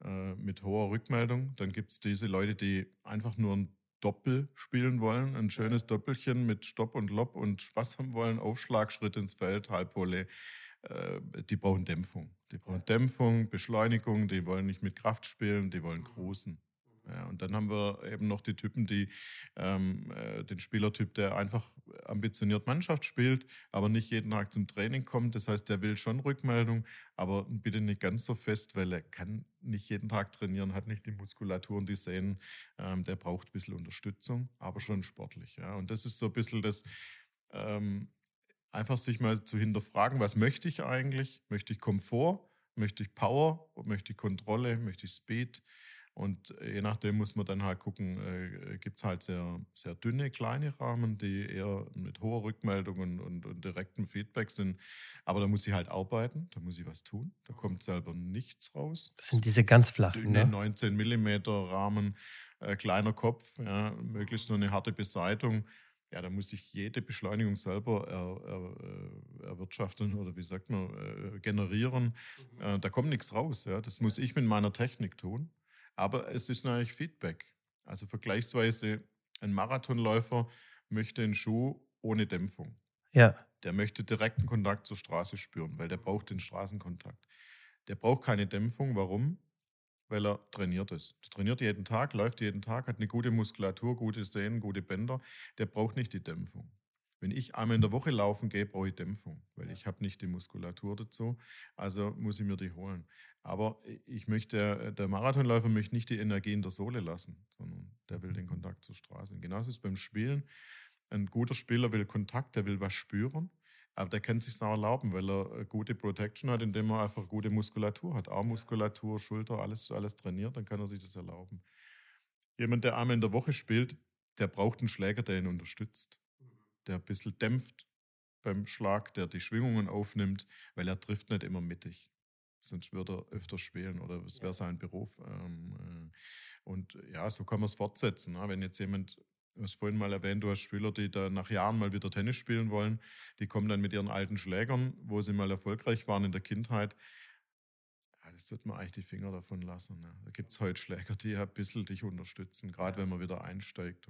S2: äh, mit hoher Rückmeldung. Dann gibt es diese Leute, die einfach nur ein Doppel spielen wollen, ein schönes Doppelchen mit Stopp und Lob und Spaß haben wollen, Aufschlag, Schritt ins Feld, Halbvolley. Äh, die brauchen Dämpfung. Die brauchen Dämpfung, Beschleunigung, die wollen nicht mit Kraft spielen, die wollen cruisen. Ja, und dann haben wir eben noch die Typen, die ähm, äh, den Spielertyp, der einfach ambitioniert Mannschaft spielt, aber nicht jeden Tag zum Training kommt. Das heißt, der will schon Rückmeldung, aber bitte nicht ganz so fest, weil er kann nicht jeden Tag trainieren, hat nicht die Muskulatur und die Sehnen. Ähm, der braucht ein bisschen Unterstützung, aber schon sportlich. Ja. Und das ist so ein bisschen das, ähm, einfach sich mal zu hinterfragen, was möchte ich eigentlich? Möchte ich Komfort? Möchte ich Power? Möchte ich Kontrolle? Möchte ich Speed? Und äh, je nachdem muss man dann halt gucken, äh, gibt es halt sehr, sehr dünne, kleine Rahmen, die eher mit hoher Rückmeldung und, und, und, direktem Feedback sind. Aber da muss ich halt arbeiten, da muss ich was tun. Da kommt selber nichts raus.
S1: Das sind diese ganz flachen.
S2: Dünne ne? 19 mm Rahmen, äh, kleiner Kopf, ja, möglichst nur eine harte Beseitigung. Ja, da muss ich jede Beschleunigung selber er, er, äh, erwirtschaften oder wie sagt man, äh, generieren. Mhm. Äh, da kommt nichts raus. Ja. Das muss ich mit meiner Technik tun. Aber es ist natürlich Feedback. Also vergleichsweise ein Marathonläufer möchte einen Schuh ohne Dämpfung.
S1: Ja.
S2: Der möchte direkten Kontakt zur Straße spüren, weil der braucht den Straßenkontakt. Der braucht keine Dämpfung. Warum? Weil er trainiert ist. Der trainiert jeden Tag, läuft jeden Tag, hat eine gute Muskulatur, gute Sehnen, gute Bänder. Der braucht nicht die Dämpfung. Wenn ich einmal in der Woche laufen gehe, brauche ich Dämpfung, weil ich habe nicht die Muskulatur dazu. Also muss ich mir die holen. Aber ich möchte, der Marathonläufer möchte nicht die Energie in der Sohle lassen, sondern der will den Kontakt zur Straße. Und genauso ist es beim Spielen. Ein guter Spieler will Kontakt, der will was spüren, aber der kann sich auch erlauben, weil er gute Protection hat, indem er einfach gute Muskulatur hat. Armmuskulatur, Schulter, alles, alles trainiert, dann kann er sich das erlauben. Jemand, der einmal in der Woche spielt, der braucht einen Schläger, der ihn unterstützt der ein bisschen dämpft beim Schlag, der die Schwingungen aufnimmt, weil er trifft nicht immer mittig. Sonst würde er öfter spielen oder es wäre sein Beruf. Ähm, äh, und ja, so kann man es fortsetzen. Ne? Wenn jetzt jemand, du hast vorhin mal erwähnt, du hast Spieler, die da nach Jahren mal wieder Tennis spielen wollen, die kommen dann mit ihren alten Schlägern, wo sie mal erfolgreich waren in der Kindheit. Ja, das sollte man eigentlich die Finger davon lassen. Ne? Da gibt es heute Schläger, die ein bisschen dich unterstützen, gerade wenn man wieder einsteigt.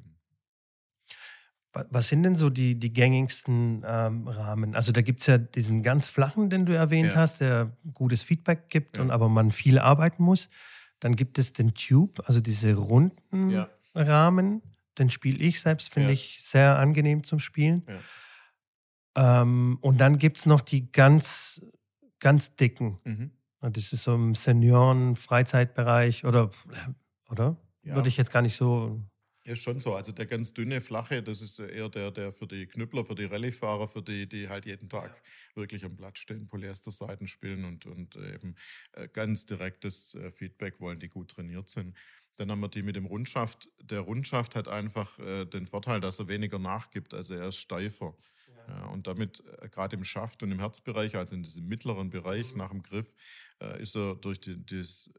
S1: Was sind denn so die, die gängigsten ähm, Rahmen? Also da gibt es ja diesen ganz flachen, den du erwähnt ja. hast, der gutes Feedback gibt ja. und aber man viel arbeiten muss. Dann gibt es den Tube, also diese runden. Rahmen. Den spiele ich selbst, finde ich sehr angenehm zum Spielen. Ähm, und dann gibt es noch die ganz, ganz dicken. Mhm. Das ist so im Senioren-Freizeitbereich oder, oder? Würde ich jetzt gar nicht so
S2: ist schon so. Also der ganz dünne, flache, das ist eher der, der für die Knüppler, für die Rallyefahrer, für die, die halt jeden Tag wirklich am Platz stehen, Polyesterseiten spielen und, und eben äh, ganz direktes äh, Feedback wollen, die gut trainiert sind. Dann haben wir die mit dem Rundschaft. Der Rundschaft hat einfach äh, den Vorteil, dass er weniger nachgibt, also er ist steifer. Ja, und damit, gerade im Schaft und im Herzbereich, also in diesem mittleren Bereich mhm. nach dem Griff, ist er durch die, das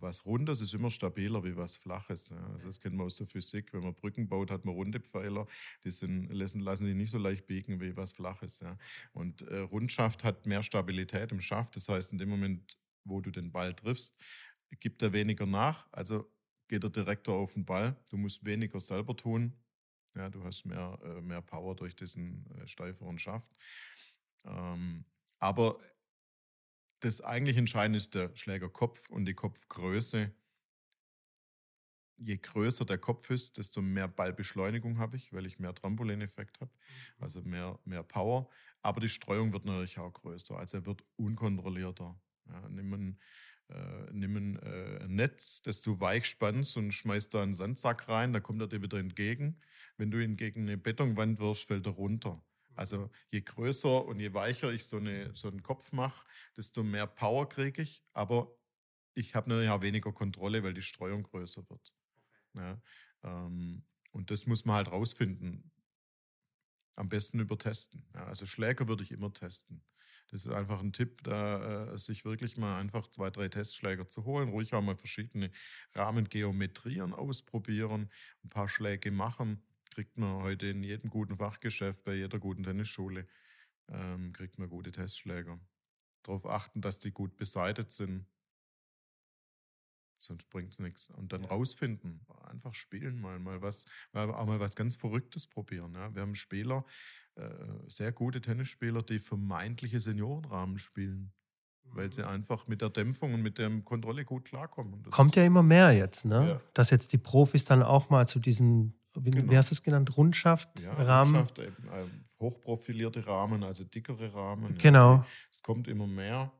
S2: was Rundes ist immer stabiler wie was Flaches. Also das kennen wir aus der Physik. Wenn man Brücken baut, hat man runde Pfeiler. Die sind, lassen, lassen sich nicht so leicht biegen wie was Flaches. Ja. Und äh, Rundschaft hat mehr Stabilität im Schaft. Das heißt, in dem Moment, wo du den Ball triffst, gibt er weniger nach. Also geht er direkter auf den Ball. Du musst weniger selber tun. Ja, du hast mehr, äh, mehr Power durch diesen äh, steiferen Schaft. Ähm, aber das eigentlich Entscheidende ist der Schlägerkopf und die Kopfgröße. Je größer der Kopf ist, desto mehr Ballbeschleunigung habe ich, weil ich mehr Trampolineffekt habe, mhm. also mehr, mehr Power. Aber die Streuung wird natürlich auch größer, also er wird unkontrollierter. Ja, nimm ein, äh, nimm ein äh, Netz, das du weich spannst und schmeißt da einen Sandsack rein, da kommt er dir wieder entgegen. Wenn du ihn gegen eine Betonwand wirfst, fällt er runter. Also je größer und je weicher ich so, eine, so einen Kopf mache, desto mehr Power kriege ich. Aber ich habe natürlich auch weniger Kontrolle, weil die Streuung größer wird. Ja, ähm, und das muss man halt rausfinden. Am besten über Testen. Ja, also Schläger würde ich immer testen. Das ist einfach ein Tipp, da äh, sich wirklich mal einfach zwei, drei Testschläger zu holen, ruhig auch mal verschiedene Rahmengeometrien ausprobieren, ein paar Schläge machen kriegt man heute in jedem guten Fachgeschäft, bei jeder guten Tennisschule, ähm, kriegt man gute Testschläger. Darauf achten, dass die gut beseitigt sind. Sonst bringt es nichts. Und dann rausfinden, einfach spielen mal, mal was, mal, auch mal was ganz Verrücktes probieren. Ja. Wir haben Spieler, äh, sehr gute Tennisspieler, die vermeintliche Seniorenrahmen spielen weil sie einfach mit der Dämpfung und mit der Kontrolle gut klarkommen.
S1: Kommt ja immer mehr jetzt, ne? Ja. Dass jetzt die Profis dann auch mal zu diesen wie,
S2: Genau.
S1: wie hast du es genannt? Rundschaft,
S2: Ja,
S1: Rahmen.
S2: Rundschaft, eben, äh, hochprofilierte Rahmen, also dickere Rahmen. ja.
S1: Genau.
S2: Es kommt immer mehr.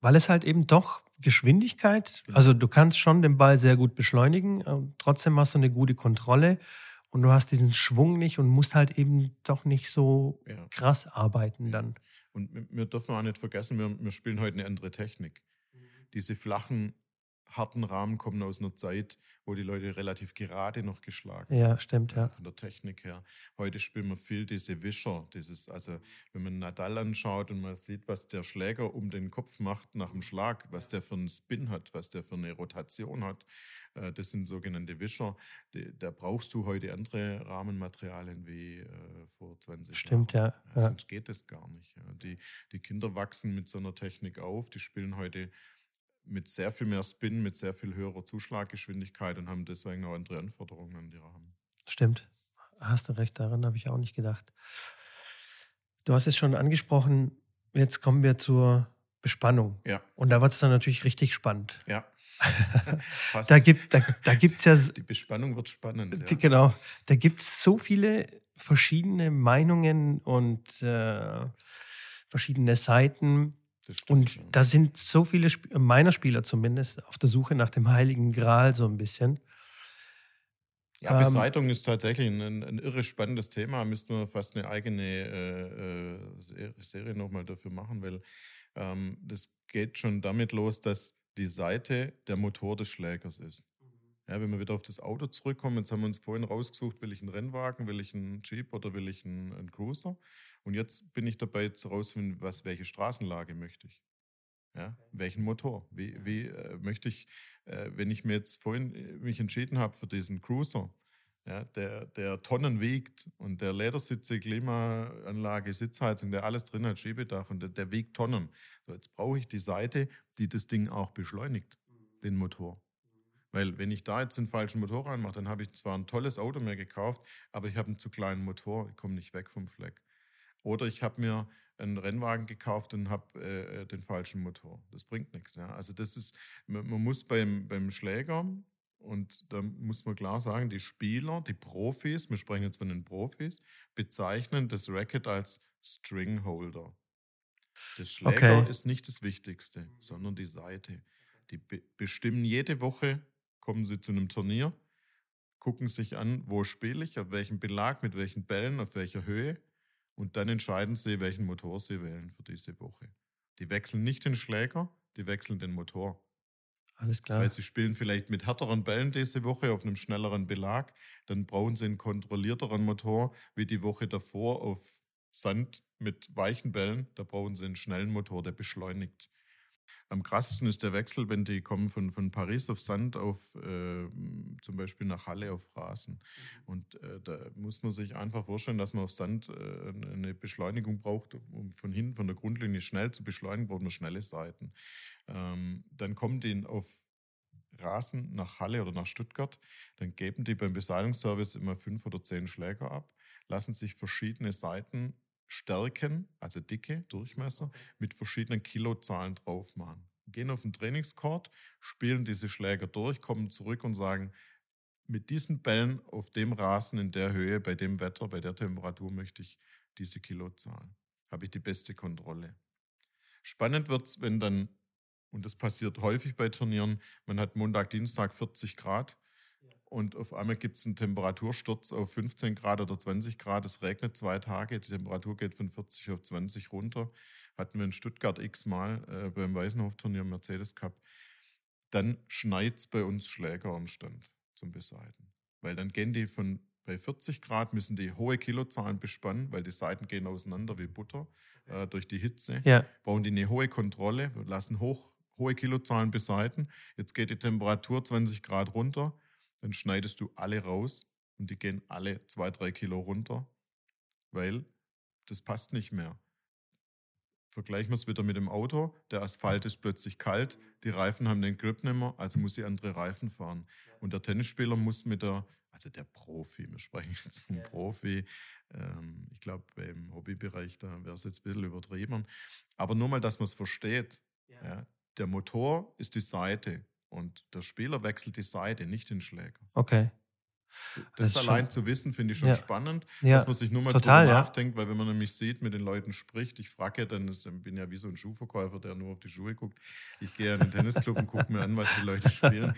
S1: Weil es halt eben doch Geschwindigkeit,
S2: Genau.
S1: also du kannst schon den Ball sehr gut beschleunigen, äh, trotzdem hast du eine gute Kontrolle und du hast diesen Schwung nicht und musst halt eben doch nicht so
S2: Ja.
S1: krass arbeiten dann.
S2: Und wir, wir dürfen auch nicht vergessen, wir, wir spielen heute eine andere Technik. Diese flachen, harten Rahmen kommen aus einer Zeit, wo die Leute relativ gerade noch geschlagen
S1: Ja, stimmt, ja.
S2: von der Technik her. Heute spielen wir viel diese Wischer, dieses, also wenn man Nadal anschaut und man sieht, was der Schläger um den Kopf macht nach dem Schlag, was der für einen Spin hat, was der für eine Rotation hat, äh, das sind sogenannte Wischer. Die, da brauchst du heute andere Rahmenmaterialien wie äh, vor 20
S1: Stimmt,
S2: Jahren.
S1: ja, ja.
S2: Sonst geht das gar nicht. Ja. Die, die Kinder wachsen mit so einer Technik auf, die spielen heute mit sehr viel mehr Spin, mit sehr viel höherer Zuschlaggeschwindigkeit und haben deswegen auch andere Anforderungen an die Rahmen.
S1: Stimmt. Hast du recht, daran habe ich auch nicht gedacht. Du hast es schon angesprochen, jetzt kommen wir zur Bespannung.
S2: Ja,
S1: Und da wird es dann natürlich richtig spannend.
S2: ja.
S1: Da gibt es da, da gibt's ja
S2: die Bespannung wird spannend. Ja.
S1: Genau. Da gibt es so viele verschiedene Meinungen und äh, verschiedene Seiten. Und da sind so viele Sp meiner Spieler zumindest auf der Suche nach dem Heiligen Gral so ein bisschen.
S2: Ja,
S1: Ähm,
S2: Beseitigung ist tatsächlich ein, ein, irre spannendes Thema. Müssten wir fast eine eigene äh, äh, Se- Serie nochmal dafür machen, weil ähm, das geht schon damit los, dass die Seite der Motor des Schlägers ist. Ja, wenn wir wieder auf das Auto zurückkommen, jetzt haben wir uns vorhin rausgesucht, will ich einen Rennwagen, will ich einen Jeep oder will ich einen, einen Cruiser? Und jetzt bin ich dabei zu rausfinden, was, welche Straßenlage möchte ich? Ja, welchen Motor? Wie, wie äh, möchte ich, äh, wenn ich mir jetzt vorhin äh, mich entschieden habe für diesen Cruiser, ja, der, der Tonnen wiegt und der Ledersitze, Klimaanlage, Sitzheizung, der alles drin hat, Schiebedach und der, der wiegt Tonnen. So, jetzt brauche ich die Seite, die das Ding auch beschleunigt, den Motor. Weil wenn ich da jetzt den falschen Motor reinmache, dann habe ich zwar ein tolles Auto mir gekauft, aber ich habe einen zu kleinen Motor, ich komme nicht weg vom Fleck. Oder ich habe mir einen Rennwagen gekauft und habe äh, den falschen Motor. Das bringt nichts. Ja. Also das ist, man, man muss beim, beim Schläger, und da muss man klar sagen, die Spieler, die Profis, wir sprechen jetzt von den Profis, bezeichnen das Racket als Stringholder. Das Schläger
S1: Okay.
S2: ist nicht das Wichtigste, sondern die Seite. Die be bestimmen jede Woche, kommen sie zu einem Turnier, gucken sich an, wo spiele ich, auf welchem Belag, mit welchen Bällen, auf welcher Höhe und dann entscheiden sie, welchen Motor sie wählen für diese Woche. Die wechseln nicht den Schläger, die wechseln den Motor.
S1: Alles klar.
S2: Weil sie spielen vielleicht mit härteren Bällen diese Woche auf einem schnelleren Belag, dann brauchen sie einen kontrollierteren Motor wie die Woche davor auf Sand mit weichen Bällen. Da brauchen sie einen schnellen Motor, der beschleunigt. Am krassesten ist der Wechsel, wenn die kommen von, von Paris auf Sand auf äh, zum Beispiel nach Halle auf Rasen. Und äh, da muss man sich einfach vorstellen, dass man auf Sand äh, eine Beschleunigung braucht, um von hinten, von der Grundlinie schnell zu beschleunigen, braucht man schnelle Seiten. Ähm, dann kommen die auf Rasen nach Halle oder nach Stuttgart, dann geben die beim Beseitigungsservice immer fünf oder zehn Schläger ab, lassen sich verschiedene Seiten stärken, also dicke Durchmesser, mit verschiedenen Kilozahlen drauf machen. Gehen auf den Trainingscourt, spielen diese Schläger durch, kommen zurück und sagen, mit diesen Bällen auf dem Rasen in der Höhe, bei dem Wetter, bei der Temperatur möchte ich diese Kilozahlen. Habe ich die beste Kontrolle. Spannend wird es, wenn dann, und das passiert häufig bei Turnieren, man hat Montag, Dienstag 40 Grad und auf einmal gibt es einen Temperatursturz auf 15 Grad oder 20 Grad. Es regnet zwei Tage, die Temperatur geht von 40 auf 20 runter. Hatten wir in Stuttgart x-mal äh, beim Weißenhof-Turnier Mercedes Cup. Dann schneit es bei uns Schläger am Stand zum Beseiten. Weil dann gehen die von bei 40 Grad müssen die hohe Kilozahlen bespannen, weil die Seiten gehen auseinander wie Butter äh, durch die Hitze
S1: ja,
S2: brauchen die eine hohe Kontrolle, wir lassen hoch, hohe Kilozahlen beseiten. Jetzt geht die Temperatur 20 Grad runter, dann schneidest du alle raus und die gehen alle zwei, drei Kilo runter, weil das passt nicht mehr. Vergleichen wir es wieder mit dem Auto. Der Asphalt ist plötzlich kalt, die Reifen haben den Grip nicht mehr, also muss sie andere Reifen fahren. Und der Tennisspieler muss mit der, also der Profi, wir sprechen jetzt vom Profi, ähm, ich glaube, im Hobbybereich, da wäre es jetzt ein bisschen übertrieben. Aber nur mal, dass man es versteht. Ja. Der Motor ist die Seite und der Spieler wechselt die Seite, nicht den Schläger.
S1: okay.
S2: Das, das allein schon, zu wissen, finde ich schon ja. spannend, ja, dass man sich nur mal total, drüber nachdenkt, weil wenn man nämlich sieht, mit den Leuten spricht, ich frage ja dann, ich bin ja wie so ein Schuhverkäufer, der nur auf die Schuhe guckt. Ich gehe in den Tennisclub und gucke mir an, was die Leute spielen.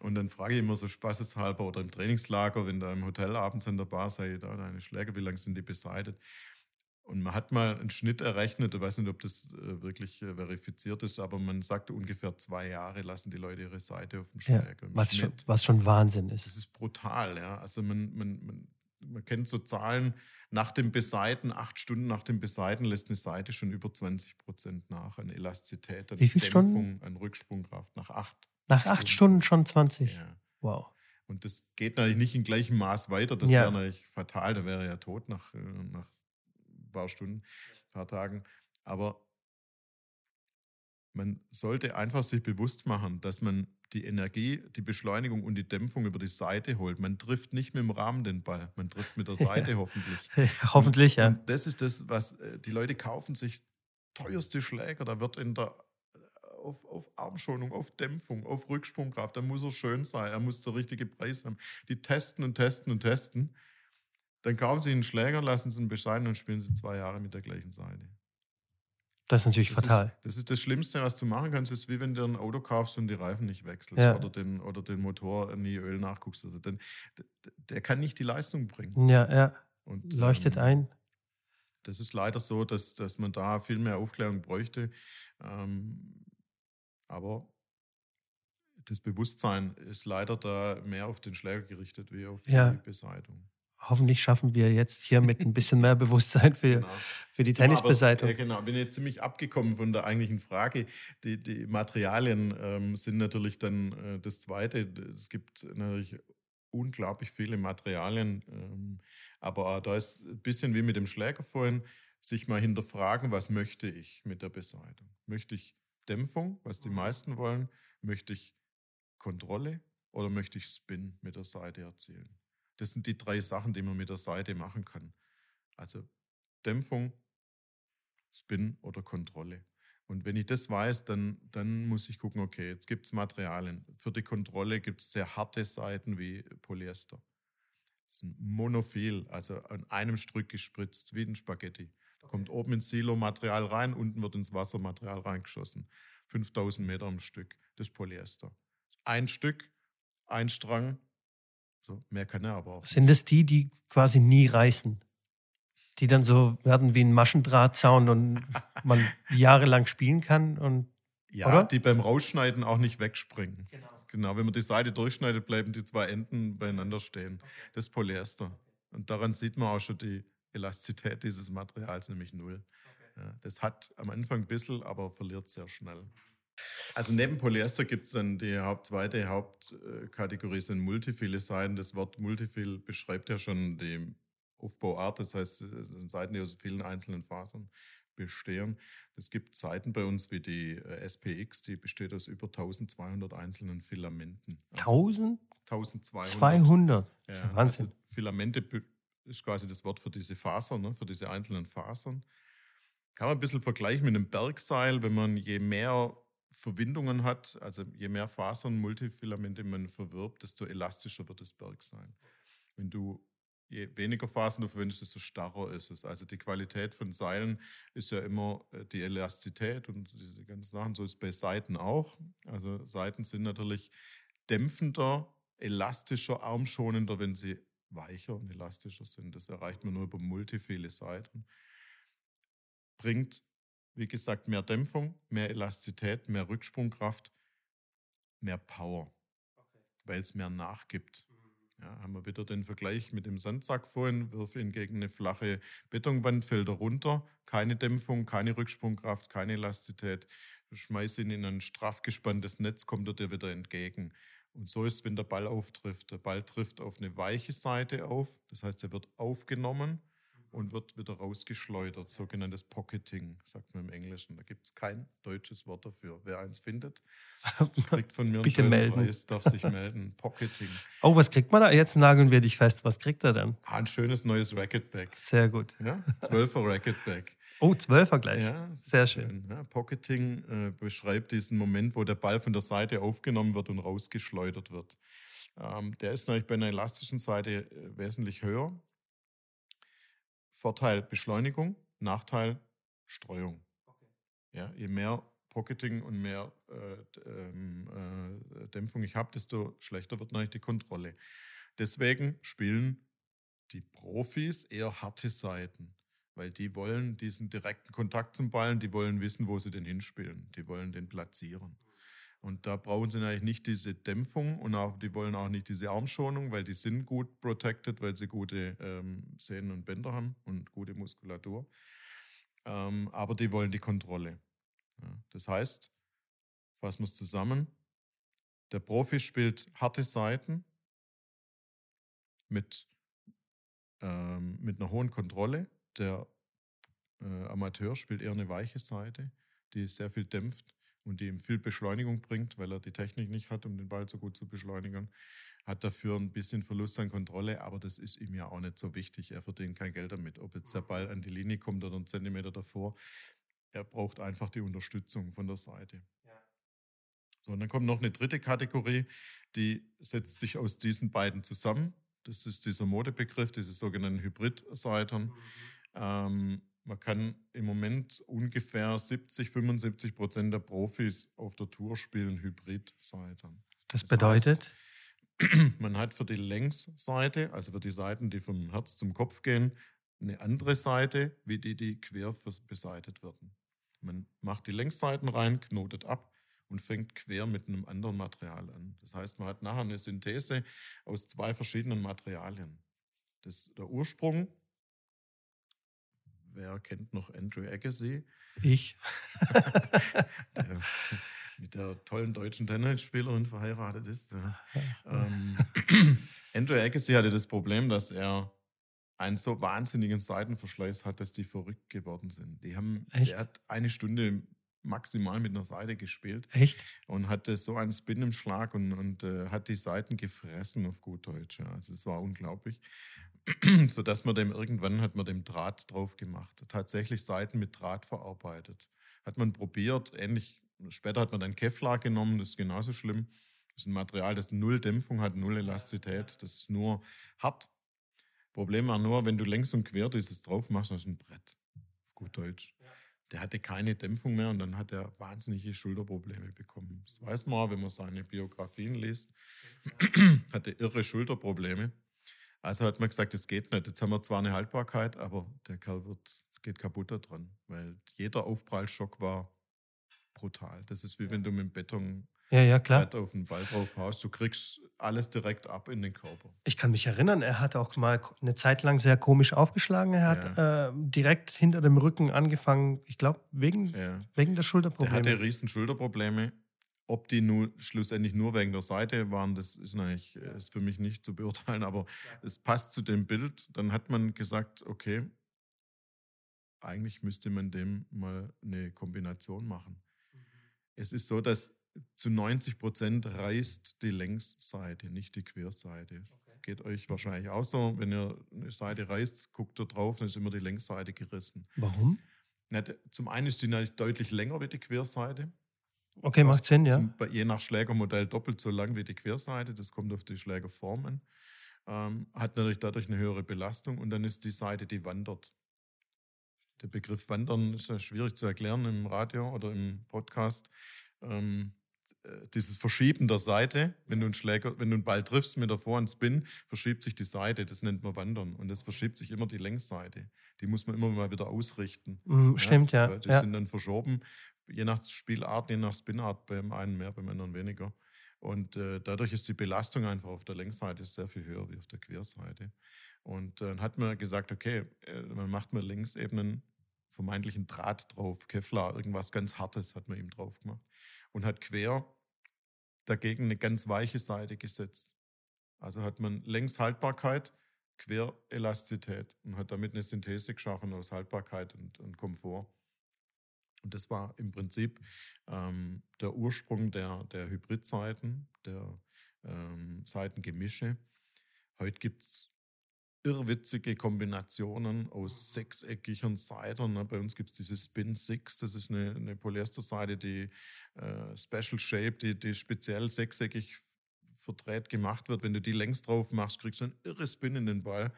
S2: Und dann frage ich immer so spaßeshalber oder im Trainingslager, wenn da im Hotel abends in der Bar sei, da deine Schläge, wie lange sind die beseitigt? Und man hat mal einen Schnitt errechnet, ich weiß nicht, ob das äh, wirklich äh, verifiziert ist, aber man sagte ungefähr zwei Jahre lassen die Leute ihre Seite auf dem Schläger. Ja,
S1: was, schon, was schon Wahnsinn ist.
S2: Das ist brutal, ja. Also man, man, man, man kennt so Zahlen, nach dem Beseiten, acht Stunden nach dem Beseiten lässt eine Seite schon über 20 Prozent nach an Elastizität, an
S1: Wie viel Dämpfung, Stunden?
S2: an Rücksprungkraft. Nach acht.
S1: Nach Stunden. acht Stunden schon 20? Ja. Wow.
S2: Und das geht natürlich nicht in gleichem Maß weiter. Das ja. wäre natürlich fatal. Da wäre er ja tot nach, äh, nach paar Stunden, ein paar Tagen. Aber man sollte einfach sich bewusst machen, dass man die Energie, die Beschleunigung und die Dämpfung über die Seite holt. Man trifft nicht mit dem Rahmen den Ball, man trifft mit der Seite hoffentlich.
S1: hoffentlich, ja. Und
S2: das ist das, was äh, die Leute kaufen sich teuerste Schläger. Da wird in der äh, auf, auf Armschonung, auf Dämpfung, auf Rücksprungkraft. Da muss er schön sein, er muss der richtige Preis haben. Die testen und testen und testen. Dann kaufen sie einen Schläger, lassen sie ihn bescheiden und spielen sie zwei Jahre mit der gleichen Seite.
S1: Das ist natürlich
S2: das
S1: fatal.
S2: Ist, das ist das Schlimmste, was du machen kannst, ist wie wenn du ein Auto kaufst und die Reifen nicht wechselst ja. oder, den, oder den Motor nie Öl nachguckst. Also den, der kann nicht die Leistung bringen.
S1: Ja, ja. Und, Leuchtet ähm, ein.
S2: Das ist leider so, dass, dass man da viel mehr Aufklärung bräuchte. Ähm, aber das Bewusstsein ist leider da mehr auf den Schläger gerichtet wie auf
S1: ja.
S2: die Beseitigung
S1: hoffentlich schaffen wir jetzt hier mit ein bisschen mehr Bewusstsein für, genau. für die Tennisbeseitigung.
S2: Ja, genau, bin jetzt ziemlich abgekommen von der eigentlichen Frage. Die, die Materialien ähm, sind natürlich dann äh, das Zweite. Es gibt natürlich unglaublich viele Materialien, ähm, aber da ist ein bisschen wie mit dem Schläger vorhin, sich mal hinterfragen, was möchte ich mit der Beseitigung? Möchte ich Dämpfung, was die meisten wollen? Möchte ich Kontrolle oder möchte ich Spin mit der Seite erzielen? Das sind die drei Sachen, die man mit der Seite machen kann. Also Dämpfung, Spin oder Kontrolle. Und wenn ich das weiß, dann, dann muss ich gucken, okay, jetzt gibt es Materialien. Für die Kontrolle gibt es sehr harte Seiten wie Polyester. Das ist ein Monophil, also an einem Stück gespritzt, wie ein Spaghetti. Da kommt oben ins Silo-Material rein, unten wird ins Wassermaterial reingeschossen. 5000 Meter am Stück, das Polyester. Ein Stück, ein Strang, so, mehr kann er aber auch.
S1: Sind es die, die quasi nie reißen? Die dann so werden wie ein Maschendrahtzaun und man jahrelang spielen kann? Und,
S2: ja, oder? die beim Rausschneiden auch nicht wegspringen. Genau. genau. wenn man die Seite durchschneidet, bleiben die zwei Enden beieinander stehen. Das ist Polyester. Und daran sieht man auch schon die Elastizität dieses Materials, nämlich null. Okay. Ja, das hat am Anfang ein bisschen, aber verliert sehr schnell. Also neben Polyester gibt es dann die Haupt, zweite Hauptkategorie sind multifile Seiten. Das Wort multifil beschreibt ja schon die Aufbauart. Das heißt, es sind Seiten, die aus vielen einzelnen Fasern bestehen. Es gibt Seiten bei uns wie die äh, SPX, die besteht aus über 1200 einzelnen Filamenten.
S1: Also 1000?
S2: 1200.
S1: 200?
S2: Ja, Wahnsinn. Also Filamente ist quasi das Wort für diese Fasern, ne, für diese einzelnen Fasern. Kann man ein bisschen vergleichen mit einem Bergseil, wenn man je mehr Verwindungen hat, also je mehr Fasern, Multifilamente man verwirbt, desto elastischer wird das Berg sein. Wenn du je weniger Fasern du verwendest, desto starrer ist es. Also die Qualität von Seilen ist ja immer äh, die Elastizität und diese ganzen Sachen. So ist es bei Seiten auch. Also Seiten sind natürlich dämpfender, elastischer, armschonender, wenn sie weicher und elastischer sind. Das erreicht man nur über multifile Seiten. Bringt wie gesagt, mehr Dämpfung, mehr Elastizität, mehr Rücksprungkraft, mehr Power, okay. weil es mehr nachgibt. Mhm. Ja, haben wir wieder den Vergleich mit dem Sandsack vorhin, wirf ihn gegen eine flache Betonwand, fällt er runter, keine Dämpfung, keine Rücksprungkraft, keine Elastizität. Schmeiß ihn in ein straff gespanntes Netz, kommt er dir wieder entgegen. Und so ist, wenn der Ball auftrifft. Der Ball trifft auf eine weiche Seite auf, das heißt, er wird aufgenommen und wird wieder rausgeschleudert, sogenanntes Pocketing, sagt man im Englischen. Da gibt es kein deutsches Wort dafür. Wer eins findet, kriegt von mir einen
S1: Bitte melden.
S2: Preis, darf sich melden. Pocketing.
S1: Oh, was kriegt man da? Jetzt nageln wir dich fest. Was kriegt er denn?
S2: Ah, ein schönes neues Racketback.
S1: Sehr gut.
S2: Ja, 12er Racketback.
S1: Oh, Zwölfer gleich.
S2: Ja,
S1: Sehr
S2: ist
S1: schön.
S2: Ja, Pocketing äh, beschreibt diesen Moment, wo der Ball von der Seite aufgenommen wird und rausgeschleudert wird. Ähm, der ist natürlich bei einer elastischen Seite äh, wesentlich höher. Vorteil Beschleunigung, Nachteil Streuung. Ja, je mehr Pocketing und mehr äh, ähm, äh, Dämpfung ich habe, desto schlechter wird natürlich die Kontrolle. Deswegen spielen die Profis eher harte Seiten, weil die wollen diesen direkten Kontakt zum Ballen, die wollen wissen, wo sie den hinspielen, die wollen den platzieren. Und da brauchen sie eigentlich nicht diese Dämpfung und auch, die wollen auch nicht diese Armschonung, weil die sind gut protected, weil sie gute ähm, Sehnen und Bänder haben und gute Muskulatur. Ähm, aber die wollen die Kontrolle. Ja, das heißt, fassen wir es zusammen, der Profi spielt harte Seiten mit, ähm, mit einer hohen Kontrolle. Der äh, Amateur spielt eher eine weiche Seite, die sehr viel dämpft und die ihm viel Beschleunigung bringt, weil er die Technik nicht hat, um den Ball so gut zu beschleunigen. Hat dafür ein bisschen Verlust an Kontrolle, aber das ist ihm ja auch nicht so wichtig. Er verdient kein Geld damit. Ob jetzt der Ball an die Linie kommt oder einen Zentimeter davor, er braucht einfach die Unterstützung von der Seite. So, und dann kommt noch eine dritte Kategorie, die setzt sich aus diesen beiden zusammen. Das ist dieser Modebegriff, diese sogenannten Hybrid-Seiten. Ähm, man kann im Moment ungefähr 70, 75 Prozent der Profis auf der Tour spielen Hybrid-Seiten.
S1: Das
S2: Das
S1: bedeutet,
S2: Man hat für die Längsseite, also für die Seiten, die vom Herz zum Kopf gehen, eine andere Seite, wie die, die quer beseitet werden. Man macht die Längsseiten rein, knotet ab und fängt quer mit einem anderen Material an. Das heißt, man hat nachher eine Synthese aus zwei verschiedenen Materialien. Das, der Ursprung, wer kennt noch Andrew Agassi?
S1: ich.
S2: der mit der tollen deutschen Tennisspielerin verheiratet ist. Ähm, Andrew Agassi hatte das Problem, dass er einen so wahnsinnigen Seitenverschleiß hat, dass die verrückt geworden sind. Die haben,
S1: Echt?
S2: der hat eine Stunde maximal mit einer Seite gespielt
S1: Echt?
S2: und hatte so einen Spin im Schlag und, und äh, hat die Seiten gefressen auf gut Deutsch. Ja. Also es war unglaublich. Sodass man dem irgendwann hat man dem Draht drauf gemacht. Tatsächlich Seiten mit Draht verarbeitet. Hat man probiert, ähnlich, später hat man dann Kevlar genommen, das ist genauso schlimm. Das ist ein Material, das null Dämpfung hat, null Elastizität, das ist nur hart. Problem war nur, wenn du längs und quer dieses drauf machst, das ist ein Brett. Auf gut Deutsch. Der hatte keine Dämpfung mehr und dann hat er wahnsinnige Schulterprobleme bekommen. Das weiß man, wenn man seine Biografien liest. hatte irre Schulterprobleme. Also hat man gesagt, es geht nicht. Jetzt haben wir zwar eine Haltbarkeit, aber der Kerl wird, geht kaputt daran, weil jeder Aufprallschock war brutal. Das ist wie wenn du mit dem Beton
S1: Ja, ja, klar.
S2: Auf den Ball drauf haust. Du kriegst alles direkt ab in den Körper.
S1: Ich kann mich erinnern, er hat auch mal eine Zeit lang sehr komisch aufgeschlagen. Er hat äh, direkt hinter dem Rücken angefangen, ich glaube, wegen,
S2: Ja.
S1: wegen der Schulterprobleme.
S2: hatte riesen Schulterprobleme. Ob die nur schlussendlich nur wegen der Seite waren, das ist natürlich äh, ist für mich nicht zu beurteilen, aber es passt zu dem Bild. Dann hat man gesagt, okay, eigentlich müsste man dem mal eine Kombination machen. Es ist so, dass zu 90 Prozent reißt die Längsseite, nicht die Querseite. Geht euch wahrscheinlich auch so. Wenn ihr eine Seite reißt, guckt ihr drauf, dann ist immer die Längsseite gerissen.
S1: Warum?
S2: Na, zum einen ist die natürlich deutlich länger wie die Querseite.
S1: Okay, macht Sinn, ja.
S2: Zum, je nach Schlägermodell doppelt so lang wie die Querseite. Das kommt auf die Schlägerform an. Ähm, hat natürlich dadurch eine höhere Belastung und dann ist die Seite, die wandert. Der Begriff Wandern ist ja schwierig zu erklären im Radio oder im Podcast. Ähm, äh, dieses Verschieben der Seite, wenn du einen Schläger, wenn du einen Ball triffst mit der Vorhand Spin, verschiebt sich die Seite, das nennt man Wandern. Und es verschiebt sich immer die Längsseite. Die muss man immer mal wieder ausrichten.
S1: Mm, Stimmt, ja.
S2: Die
S1: ja.
S2: sind dann verschoben, je nach Spielart, je nach Spinart, beim einen mehr, beim anderen weniger. Und äh, dadurch ist die Belastung einfach auf der Längsseite sehr viel höher wie auf der Querseite. Und dann hat man gesagt, okay, äh, man macht mal links eben einen vermeintlichen Draht drauf, Kevlar, irgendwas ganz Hartes hat man ihm drauf gemacht. Und hat quer dagegen eine ganz weiche Seite gesetzt. Also hat man Längshaltbarkeit, Querelastizität und hat damit eine Synthese geschaffen aus Haltbarkeit und, und Komfort. Und das war im Prinzip ähm, der Ursprung der, der Hybridseiten, der ähm, Seitengemische. Heute gibt es irrwitzige Kombinationen aus sechseckigen Seiten. Ne? Bei uns gibt es diese Spin 6, das ist eine, eine Polyesterseite, die äh, Special Shape, die, die speziell sechseckig verdreht gemacht wird. Wenn du die längs drauf machst, kriegst du einen irre Spin in den Ball.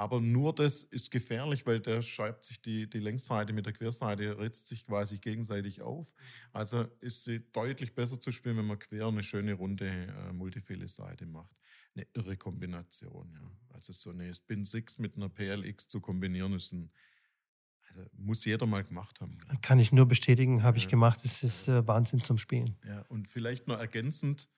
S2: Aber nur das ist gefährlich, weil der schreibt sich die, die Längsseite mit der Querseite, ritzt sich quasi gegenseitig auf. Also ist sie deutlich besser zu spielen, wenn man quer eine schöne runde äh, Multifele-Seite macht eine irre Kombination. Ja. Also so eine Spin 6 mit einer PLX zu kombinieren, ist ein, also muss jeder mal gemacht haben.
S1: Kann ich nur bestätigen, habe ja. ich gemacht. Es ist äh, Wahnsinn zum Spielen.
S2: Ja, und vielleicht noch ergänzend,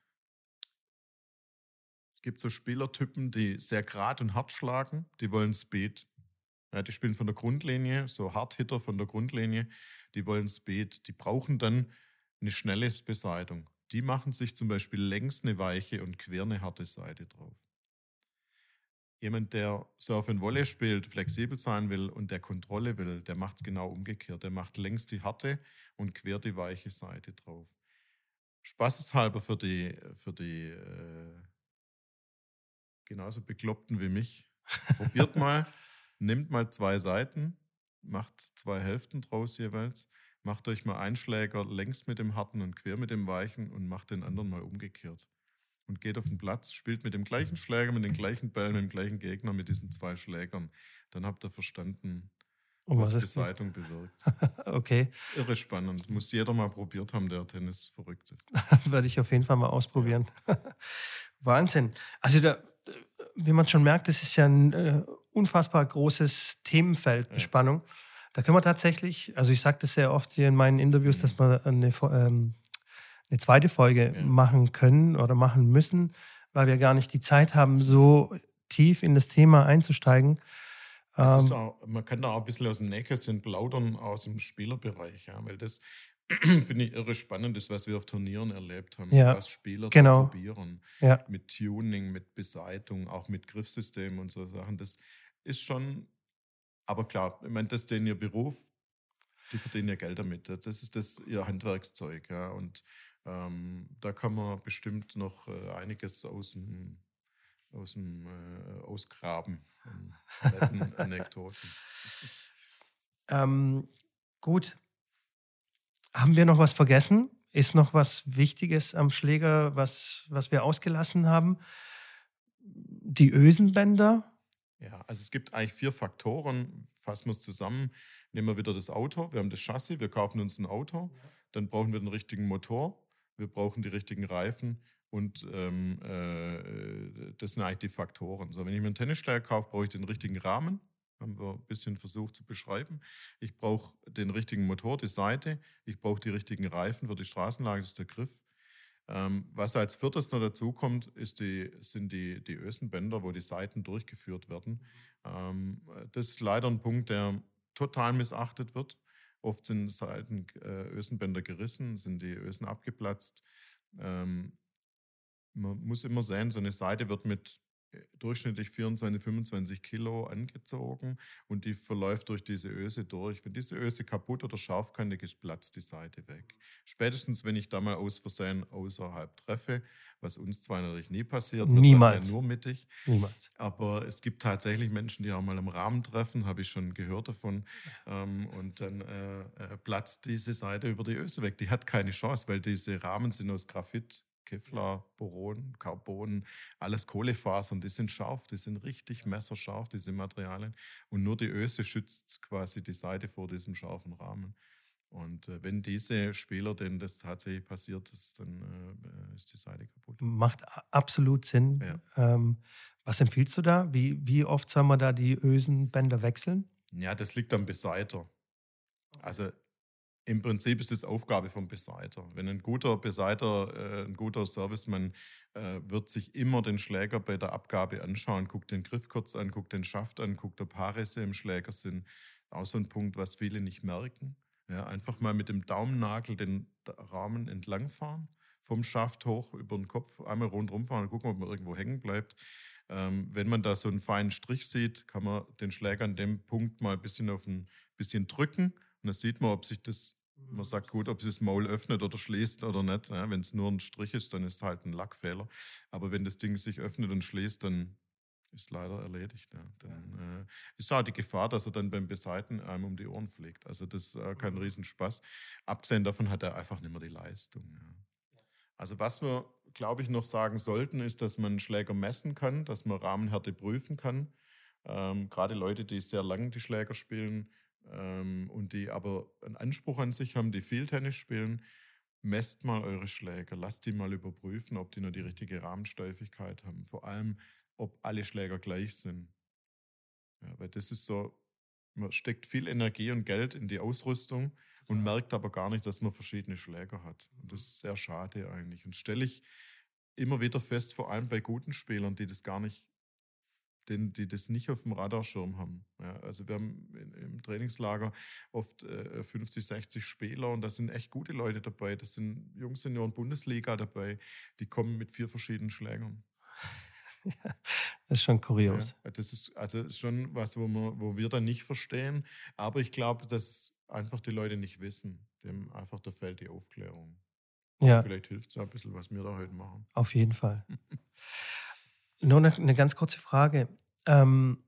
S2: gibt so Spielertypen, die sehr grad und hart schlagen, die wollen Speed. Ja, die spielen von der Grundlinie, so Hardhitter von der Grundlinie, die wollen Speed. Die brauchen dann eine schnelle Beseitigung die machen sich zum Beispiel längs eine weiche und quer eine harte Seite drauf. Jemand, der Surf and Volley spielt, flexibel sein will und der Kontrolle will, der macht es genau umgekehrt. Der macht längs die harte und quer die weiche Seite drauf. Spaßeshalber für die, für die äh, genauso Bekloppten wie mich. Probiert mal, nimmt mal zwei Seiten, macht zwei Hälften draus jeweils macht euch mal einen Schläger längs mit dem harten und quer mit dem weichen und macht den anderen mal umgekehrt. Und geht auf den Platz, spielt mit dem gleichen Schläger, mit den gleichen Bällen, mit dem gleichen Gegner, mit diesen zwei Schlägern. Dann habt ihr verstanden, um was, was Beseitung bewirkt.
S1: okay.
S2: Irre spannend. Muss jeder mal probiert haben, der Tennis verrückt ist.
S1: Werde ich auf jeden Fall mal ausprobieren. Ja. Wahnsinn. Also, da, wie man schon merkt, das ist ja ein äh, unfassbar großes Themenfeld, Bespannung. Ja. Da können wir tatsächlich, also ich sage das sehr oft hier in meinen Interviews, dass wir eine, ähm, eine zweite Folge ja. machen können oder machen müssen, weil wir gar nicht die Zeit haben, so tief in das Thema einzusteigen.
S2: Ähm, auch, man kann da auch ein bisschen aus dem Nähkästchen plaudern aus dem Spielerbereich, ja, weil das finde ich irre spannend ist, was wir auf Turnieren erlebt haben,
S1: ja,
S2: was Spieler
S1: genau.
S2: probieren.
S1: Ja.
S2: Mit Tuning, mit Beseitung, auch mit Griffsystemen und so Sachen. Das ist schon aber klar, ich meine, das ist denen ihr Beruf, die verdienen ja Geld damit. Das ist das ihr Handwerkszeug. Ja. Und ähm, da kann man bestimmt noch äh, einiges aus dem, aus dem äh, ausgraben. Anekdoten.
S1: ähm, gut. Haben wir noch was vergessen? Ist noch was Wichtiges am Schläger, was, was wir ausgelassen haben? Die Ösenbänder,
S2: ja, also es gibt eigentlich vier Faktoren. Fassen wir es zusammen. Nehmen wir wieder das Auto. Wir haben das Chassis, wir kaufen uns ein Auto. Dann brauchen wir den richtigen Motor. Wir brauchen die richtigen Reifen. Und ähm, äh, das sind eigentlich die Faktoren. So, wenn ich mir einen Tennisschläger kaufe, brauche ich den richtigen Rahmen. Haben wir ein bisschen versucht zu beschreiben. Ich brauche den richtigen Motor, die Seite. Ich brauche die richtigen Reifen für die Straßenlage, das ist der Griff. Ähm, was als viertes noch dazu kommt, ist die, sind die, die Ösenbänder, wo die Seiten durchgeführt werden. Ähm, das ist leider ein Punkt, der total missachtet wird. Oft sind Seiten, äh, Ösenbänder gerissen, sind die Ösen abgeplatzt. Ähm, man muss immer sehen, so eine Seite wird mit durchschnittlich 24, 25 Kilo angezogen und die verläuft durch diese Öse durch. Wenn diese Öse kaputt oder scharfkantig ist, platzt die Seite weg. Spätestens, wenn ich da mal aus Versehen außerhalb treffe, was uns zwar natürlich nie passiert,
S1: niemals
S2: nur mittig.
S1: Niemals.
S2: Aber es gibt tatsächlich Menschen, die auch mal im Rahmen treffen, habe ich schon gehört davon. Ähm, und dann äh, äh, platzt diese Seite über die Öse weg. Die hat keine Chance, weil diese Rahmen sind aus Graphit Kevlar, Boron, Carbon, alles Kohlefasern, die sind scharf, die sind richtig messerscharf, diese Materialien. Und nur die Öse schützt quasi die Seite vor diesem scharfen Rahmen. Und äh, wenn diese Spieler, denen das tatsächlich passiert ist, dann äh, ist die Seite kaputt.
S1: Macht absolut Sinn. Ja. Ähm, was empfiehlst du da? Wie, wie oft soll man da die Ösenbänder wechseln?
S2: Ja, das liegt am Beseiter. Also im Prinzip ist es Aufgabe vom Beseiter. Wenn ein guter Beseiter, äh, ein guter Serviceman äh, wird sich immer den Schläger bei der Abgabe anschauen, guckt den Griff kurz an, guckt den Schaft an, guckt, ob Haarrisse im Schläger sind. Auch so ein Punkt, was viele nicht merken. Ja, einfach mal mit dem Daumennagel den Rahmen entlangfahren, vom Schaft hoch über den Kopf, einmal rundherum fahren und gucken, ob man irgendwo hängen bleibt. Ähm, wenn man da so einen feinen Strich sieht, kann man den Schläger an dem Punkt mal ein bisschen auf ein bisschen drücken und dann sieht man, ob sich das, man sagt gut, ob sich das Maul öffnet oder schließt oder nicht. Ja, wenn es nur ein Strich ist, dann ist es halt ein Lackfehler. Aber wenn das Ding sich öffnet und schließt, dann ist leider erledigt. Ja. Dann äh, ist auch die Gefahr, dass er dann beim Beseiten einem um die Ohren fliegt. Also das ist äh, kein Riesenspaß. Abgesehen davon hat er einfach nicht mehr die Leistung. Ja. Also was wir, glaube ich, noch sagen sollten, ist, dass man Schläger messen kann, dass man Rahmenhärte prüfen kann. Ähm, Gerade Leute, die sehr lange die Schläger spielen ähm, und die aber einen Anspruch an sich haben, die viel Tennis spielen, messt mal eure Schläger, lasst die mal überprüfen, ob die nur die richtige Rahmensteifigkeit haben. Vor allem ob alle Schläger gleich sind. Ja, weil das ist so, man steckt viel Energie und Geld in die Ausrüstung und merkt aber gar nicht, dass man verschiedene Schläger hat. Und das ist sehr schade eigentlich. Und stelle ich immer wieder fest, vor allem bei guten Spielern, die das gar nicht, die, die das nicht auf dem Radarschirm haben. Ja, also wir haben im Trainingslager oft äh, 50, 60 Spieler und da sind echt gute Leute dabei. Das sind Jungs Junioren Bundesliga dabei, die kommen mit vier verschiedenen Schlägern.
S1: das ist schon kurios.
S2: Ja, das ist also schon was, wo, wir, wo wir dann nicht verstehen. Aber ich glaube, dass einfach die Leute nicht wissen. Dem einfach da fällt die Aufklärung. Ja. Vielleicht hilft es ein bisschen, was wir da heute machen.
S1: Auf jeden Fall. Nur eine, eine, ganz kurze Frage. Ähm,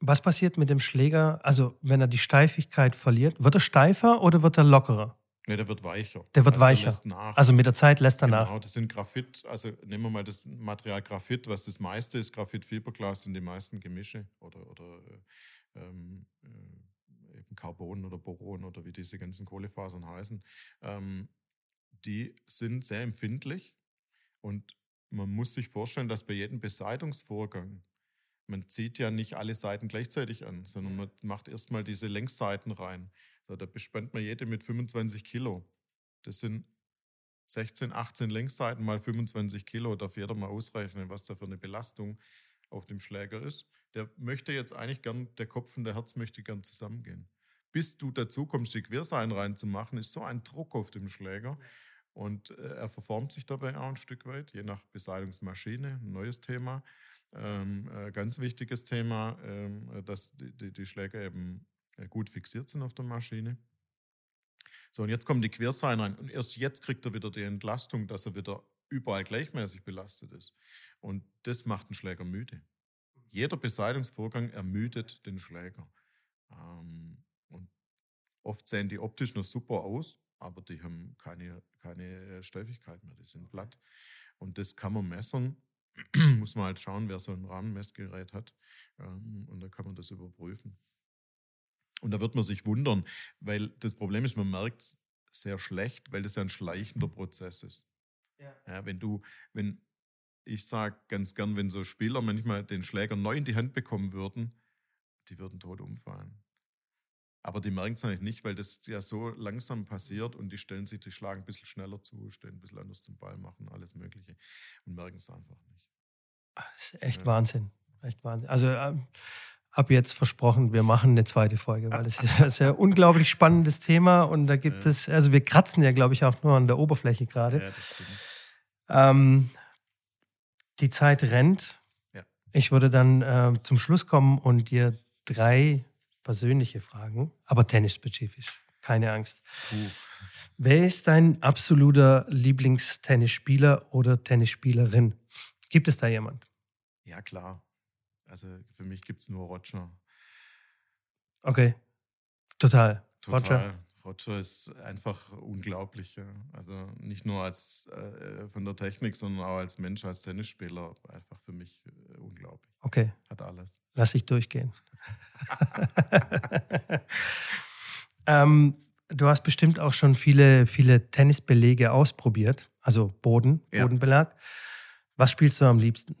S1: was passiert mit dem Schläger, also wenn er die Steifigkeit verliert? Wird er steifer oder wird er lockerer?
S2: Nee, der wird weicher.
S1: Der wird also weicher. Also mit der Zeit lässt er genau, nach.
S2: Genau, das sind Graphit, also nehmen wir mal das Material Graphit, was das meiste ist. Graphit, Fiberglas sind die meisten Gemische oder, oder äh, ähm, äh, eben Carbon oder Boron oder wie diese ganzen Kohlefasern heißen. Ähm, die sind sehr empfindlich und man muss sich vorstellen, dass bei jedem Beseitungsvorgang man zieht ja nicht alle Seiten gleichzeitig an, sondern man macht erstmal diese Längsseiten rein. So, da bespannt man jede mit 25 Kilo. Das sind 16, 18 Längsseiten mal 25 Kilo. Darf jeder mal ausrechnen, was da für eine Belastung auf dem Schläger ist. Der möchte jetzt eigentlich gern, der Kopf und der Herz möchte gern zusammengehen. Bis du dazu kommst, die Querseiten reinzumachen, ist so ein Druck auf dem Schläger. Und äh, er verformt sich dabei auch ein Stück weit, je nach Beseitigungsmaschine. Ein neues Thema. Ähm, äh, ganz wichtiges Thema, ähm, dass die, die, die Schläger eben äh, gut fixiert sind auf der Maschine. So, und jetzt kommen die Querseiten rein. Und erst jetzt kriegt er wieder die Entlastung, dass er wieder überall gleichmäßig belastet ist. Und das macht den Schläger müde. Jeder Beseitigungsvorgang ermüdet den Schläger. Ähm, oft sehen die optisch noch super aus, aber die haben keine, keine Steifigkeit mehr, die sind platt. Und das kann man messen. Muss man halt schauen, wer so ein Rahmenmessgerät hat. Ähm, und dann kann man das überprüfen. Und da wird man sich wundern, weil das Problem ist, man merkt es sehr schlecht, weil das ja ein schleichender Prozess ist. Ja. ja wenn du, wenn, ich sage ganz gern, wenn so Spieler manchmal den Schläger neu in die Hand bekommen würden, die würden tot umfallen. Aber die merken es eigentlich nicht, weil das ja so langsam passiert und die stellen sich, die schlagen ein bisschen schneller zu, stellen ein bisschen anders zum Ball, machen alles Mögliche und merken es einfach nicht.
S1: Das ist echt ja. Wahnsinn. Echt Wahnsinn. Also ähm, habe jetzt versprochen, wir machen eine zweite Folge, weil es ist ja ein unglaublich spannendes Thema und da gibt ja. es, also wir kratzen ja, glaube ich, auch nur an der Oberfläche gerade. Ja, ähm, die Zeit rennt. Ich würde dann äh, zum Schluss kommen und dir drei persönliche Fragen, aber tennisspezifisch. Keine Angst. Puh. Wer ist dein absoluter Lieblingstennisspieler oder Tennisspielerin? Gibt es da jemand?
S2: Ja, klar. Also für mich gibt es nur Roger.
S1: Okay. Total.
S2: Total. Roger. Roger ist einfach unglaublich. Ja. Also nicht nur als äh, von der Technik, sondern auch als Mensch, als Tennisspieler. Einfach für mich äh, unglaublich.
S1: Okay.
S2: Hat alles.
S1: Lass ich durchgehen. ähm, du hast bestimmt auch schon viele, viele Tennisbelege ausprobiert, also Boden, ja. Bodenbelag. Was spielst du am liebsten?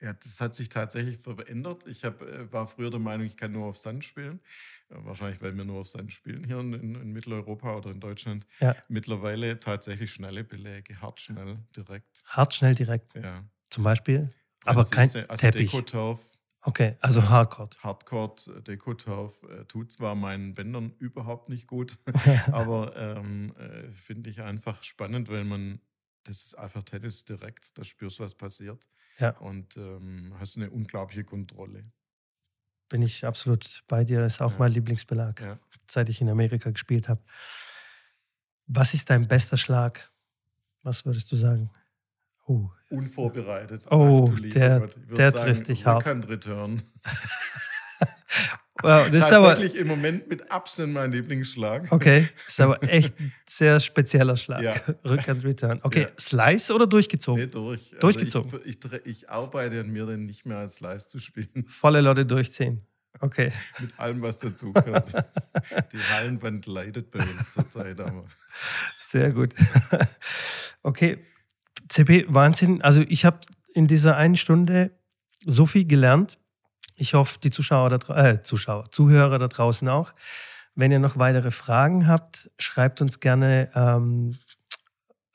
S2: Ja, das hat sich tatsächlich verändert. Ich hab, äh, war früher der Meinung, ich kann nur auf Sand spielen. Wahrscheinlich, weil wir nur auf Sand spielen hier in, in Mitteleuropa oder in Deutschland. Ja. Mittlerweile tatsächlich schnelle Beläge, hart, schnell, direkt.
S1: Hart, schnell, direkt.
S2: Ja.
S1: Zum Beispiel? Aber kein also Teppich.
S2: Dekoturf.
S1: Okay, also Hardcore.
S2: Hardcore, äh, Dekoturf äh, tut zwar meinen Bändern überhaupt nicht gut, aber ähm, äh, finde ich einfach spannend, weil man das ist einfach Tennis direkt. Da spürst du, was passiert.
S1: Ja.
S2: Und ähm, hast eine unglaubliche Kontrolle.
S1: Bin ich absolut bei dir. Ist auch
S2: Ja.
S1: mein Lieblingsbelag,
S2: Ja.
S1: seit ich in Amerika gespielt habe. Was ist dein bester Schlag? Was würdest du sagen? Oh,
S2: Unvorbereitet.
S1: Oh,
S2: lieber
S1: der-
S2: Gott. Ich würd
S1: der
S2: sagen,
S1: trifft dich hart.
S2: Rückhand Return.
S1: wow, das ist aber,
S2: Tatsächlich im Moment mit Abstand mein Lieblingsschlag.
S1: okay, ist aber echt ein sehr spezieller Schlag.
S2: Ja.
S1: Rückhand Return. Okay,
S2: Ja.
S1: Slice oder durchgezogen?
S2: Nee, durch. Also
S1: Durchgezogen.
S2: Ich, ich, dre- ich arbeite an mir, denn nicht mehr als Leist zu spielen.
S1: Volle Lotte durchziehen. Okay,
S2: Mit allem, was dazugehört. Die Hallenwand leidet bei uns zurzeit, aber
S1: sehr gut. Okay, CP, Wahnsinn. Also ich habe in dieser einen Stunde so viel gelernt. Ich hoffe, die Zuschauer, da, äh, Zuschauer, Zuhörer da draußen auch. Wenn ihr noch weitere Fragen habt, schreibt uns gerne ähm,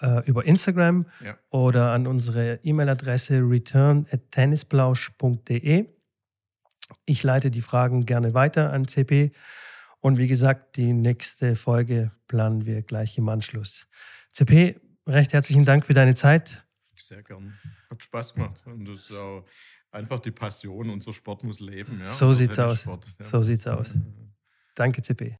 S1: äh, über Instagram
S2: Ja.
S1: oder an unsere E-Mail-Adresse return@tennisplausch.de. Ich leite die Fragen gerne weiter an CP. Und wie gesagt, die nächste Folge planen wir gleich im Anschluss. CP, recht herzlichen Dank für deine Zeit.
S2: sehr gern. Hat Spaß gemacht. Und das ist auch einfach die Passion. Unser Sport muss leben. Ja?
S1: So sieht's aus.
S2: Ja,
S1: So sieht's aus. Danke, CP.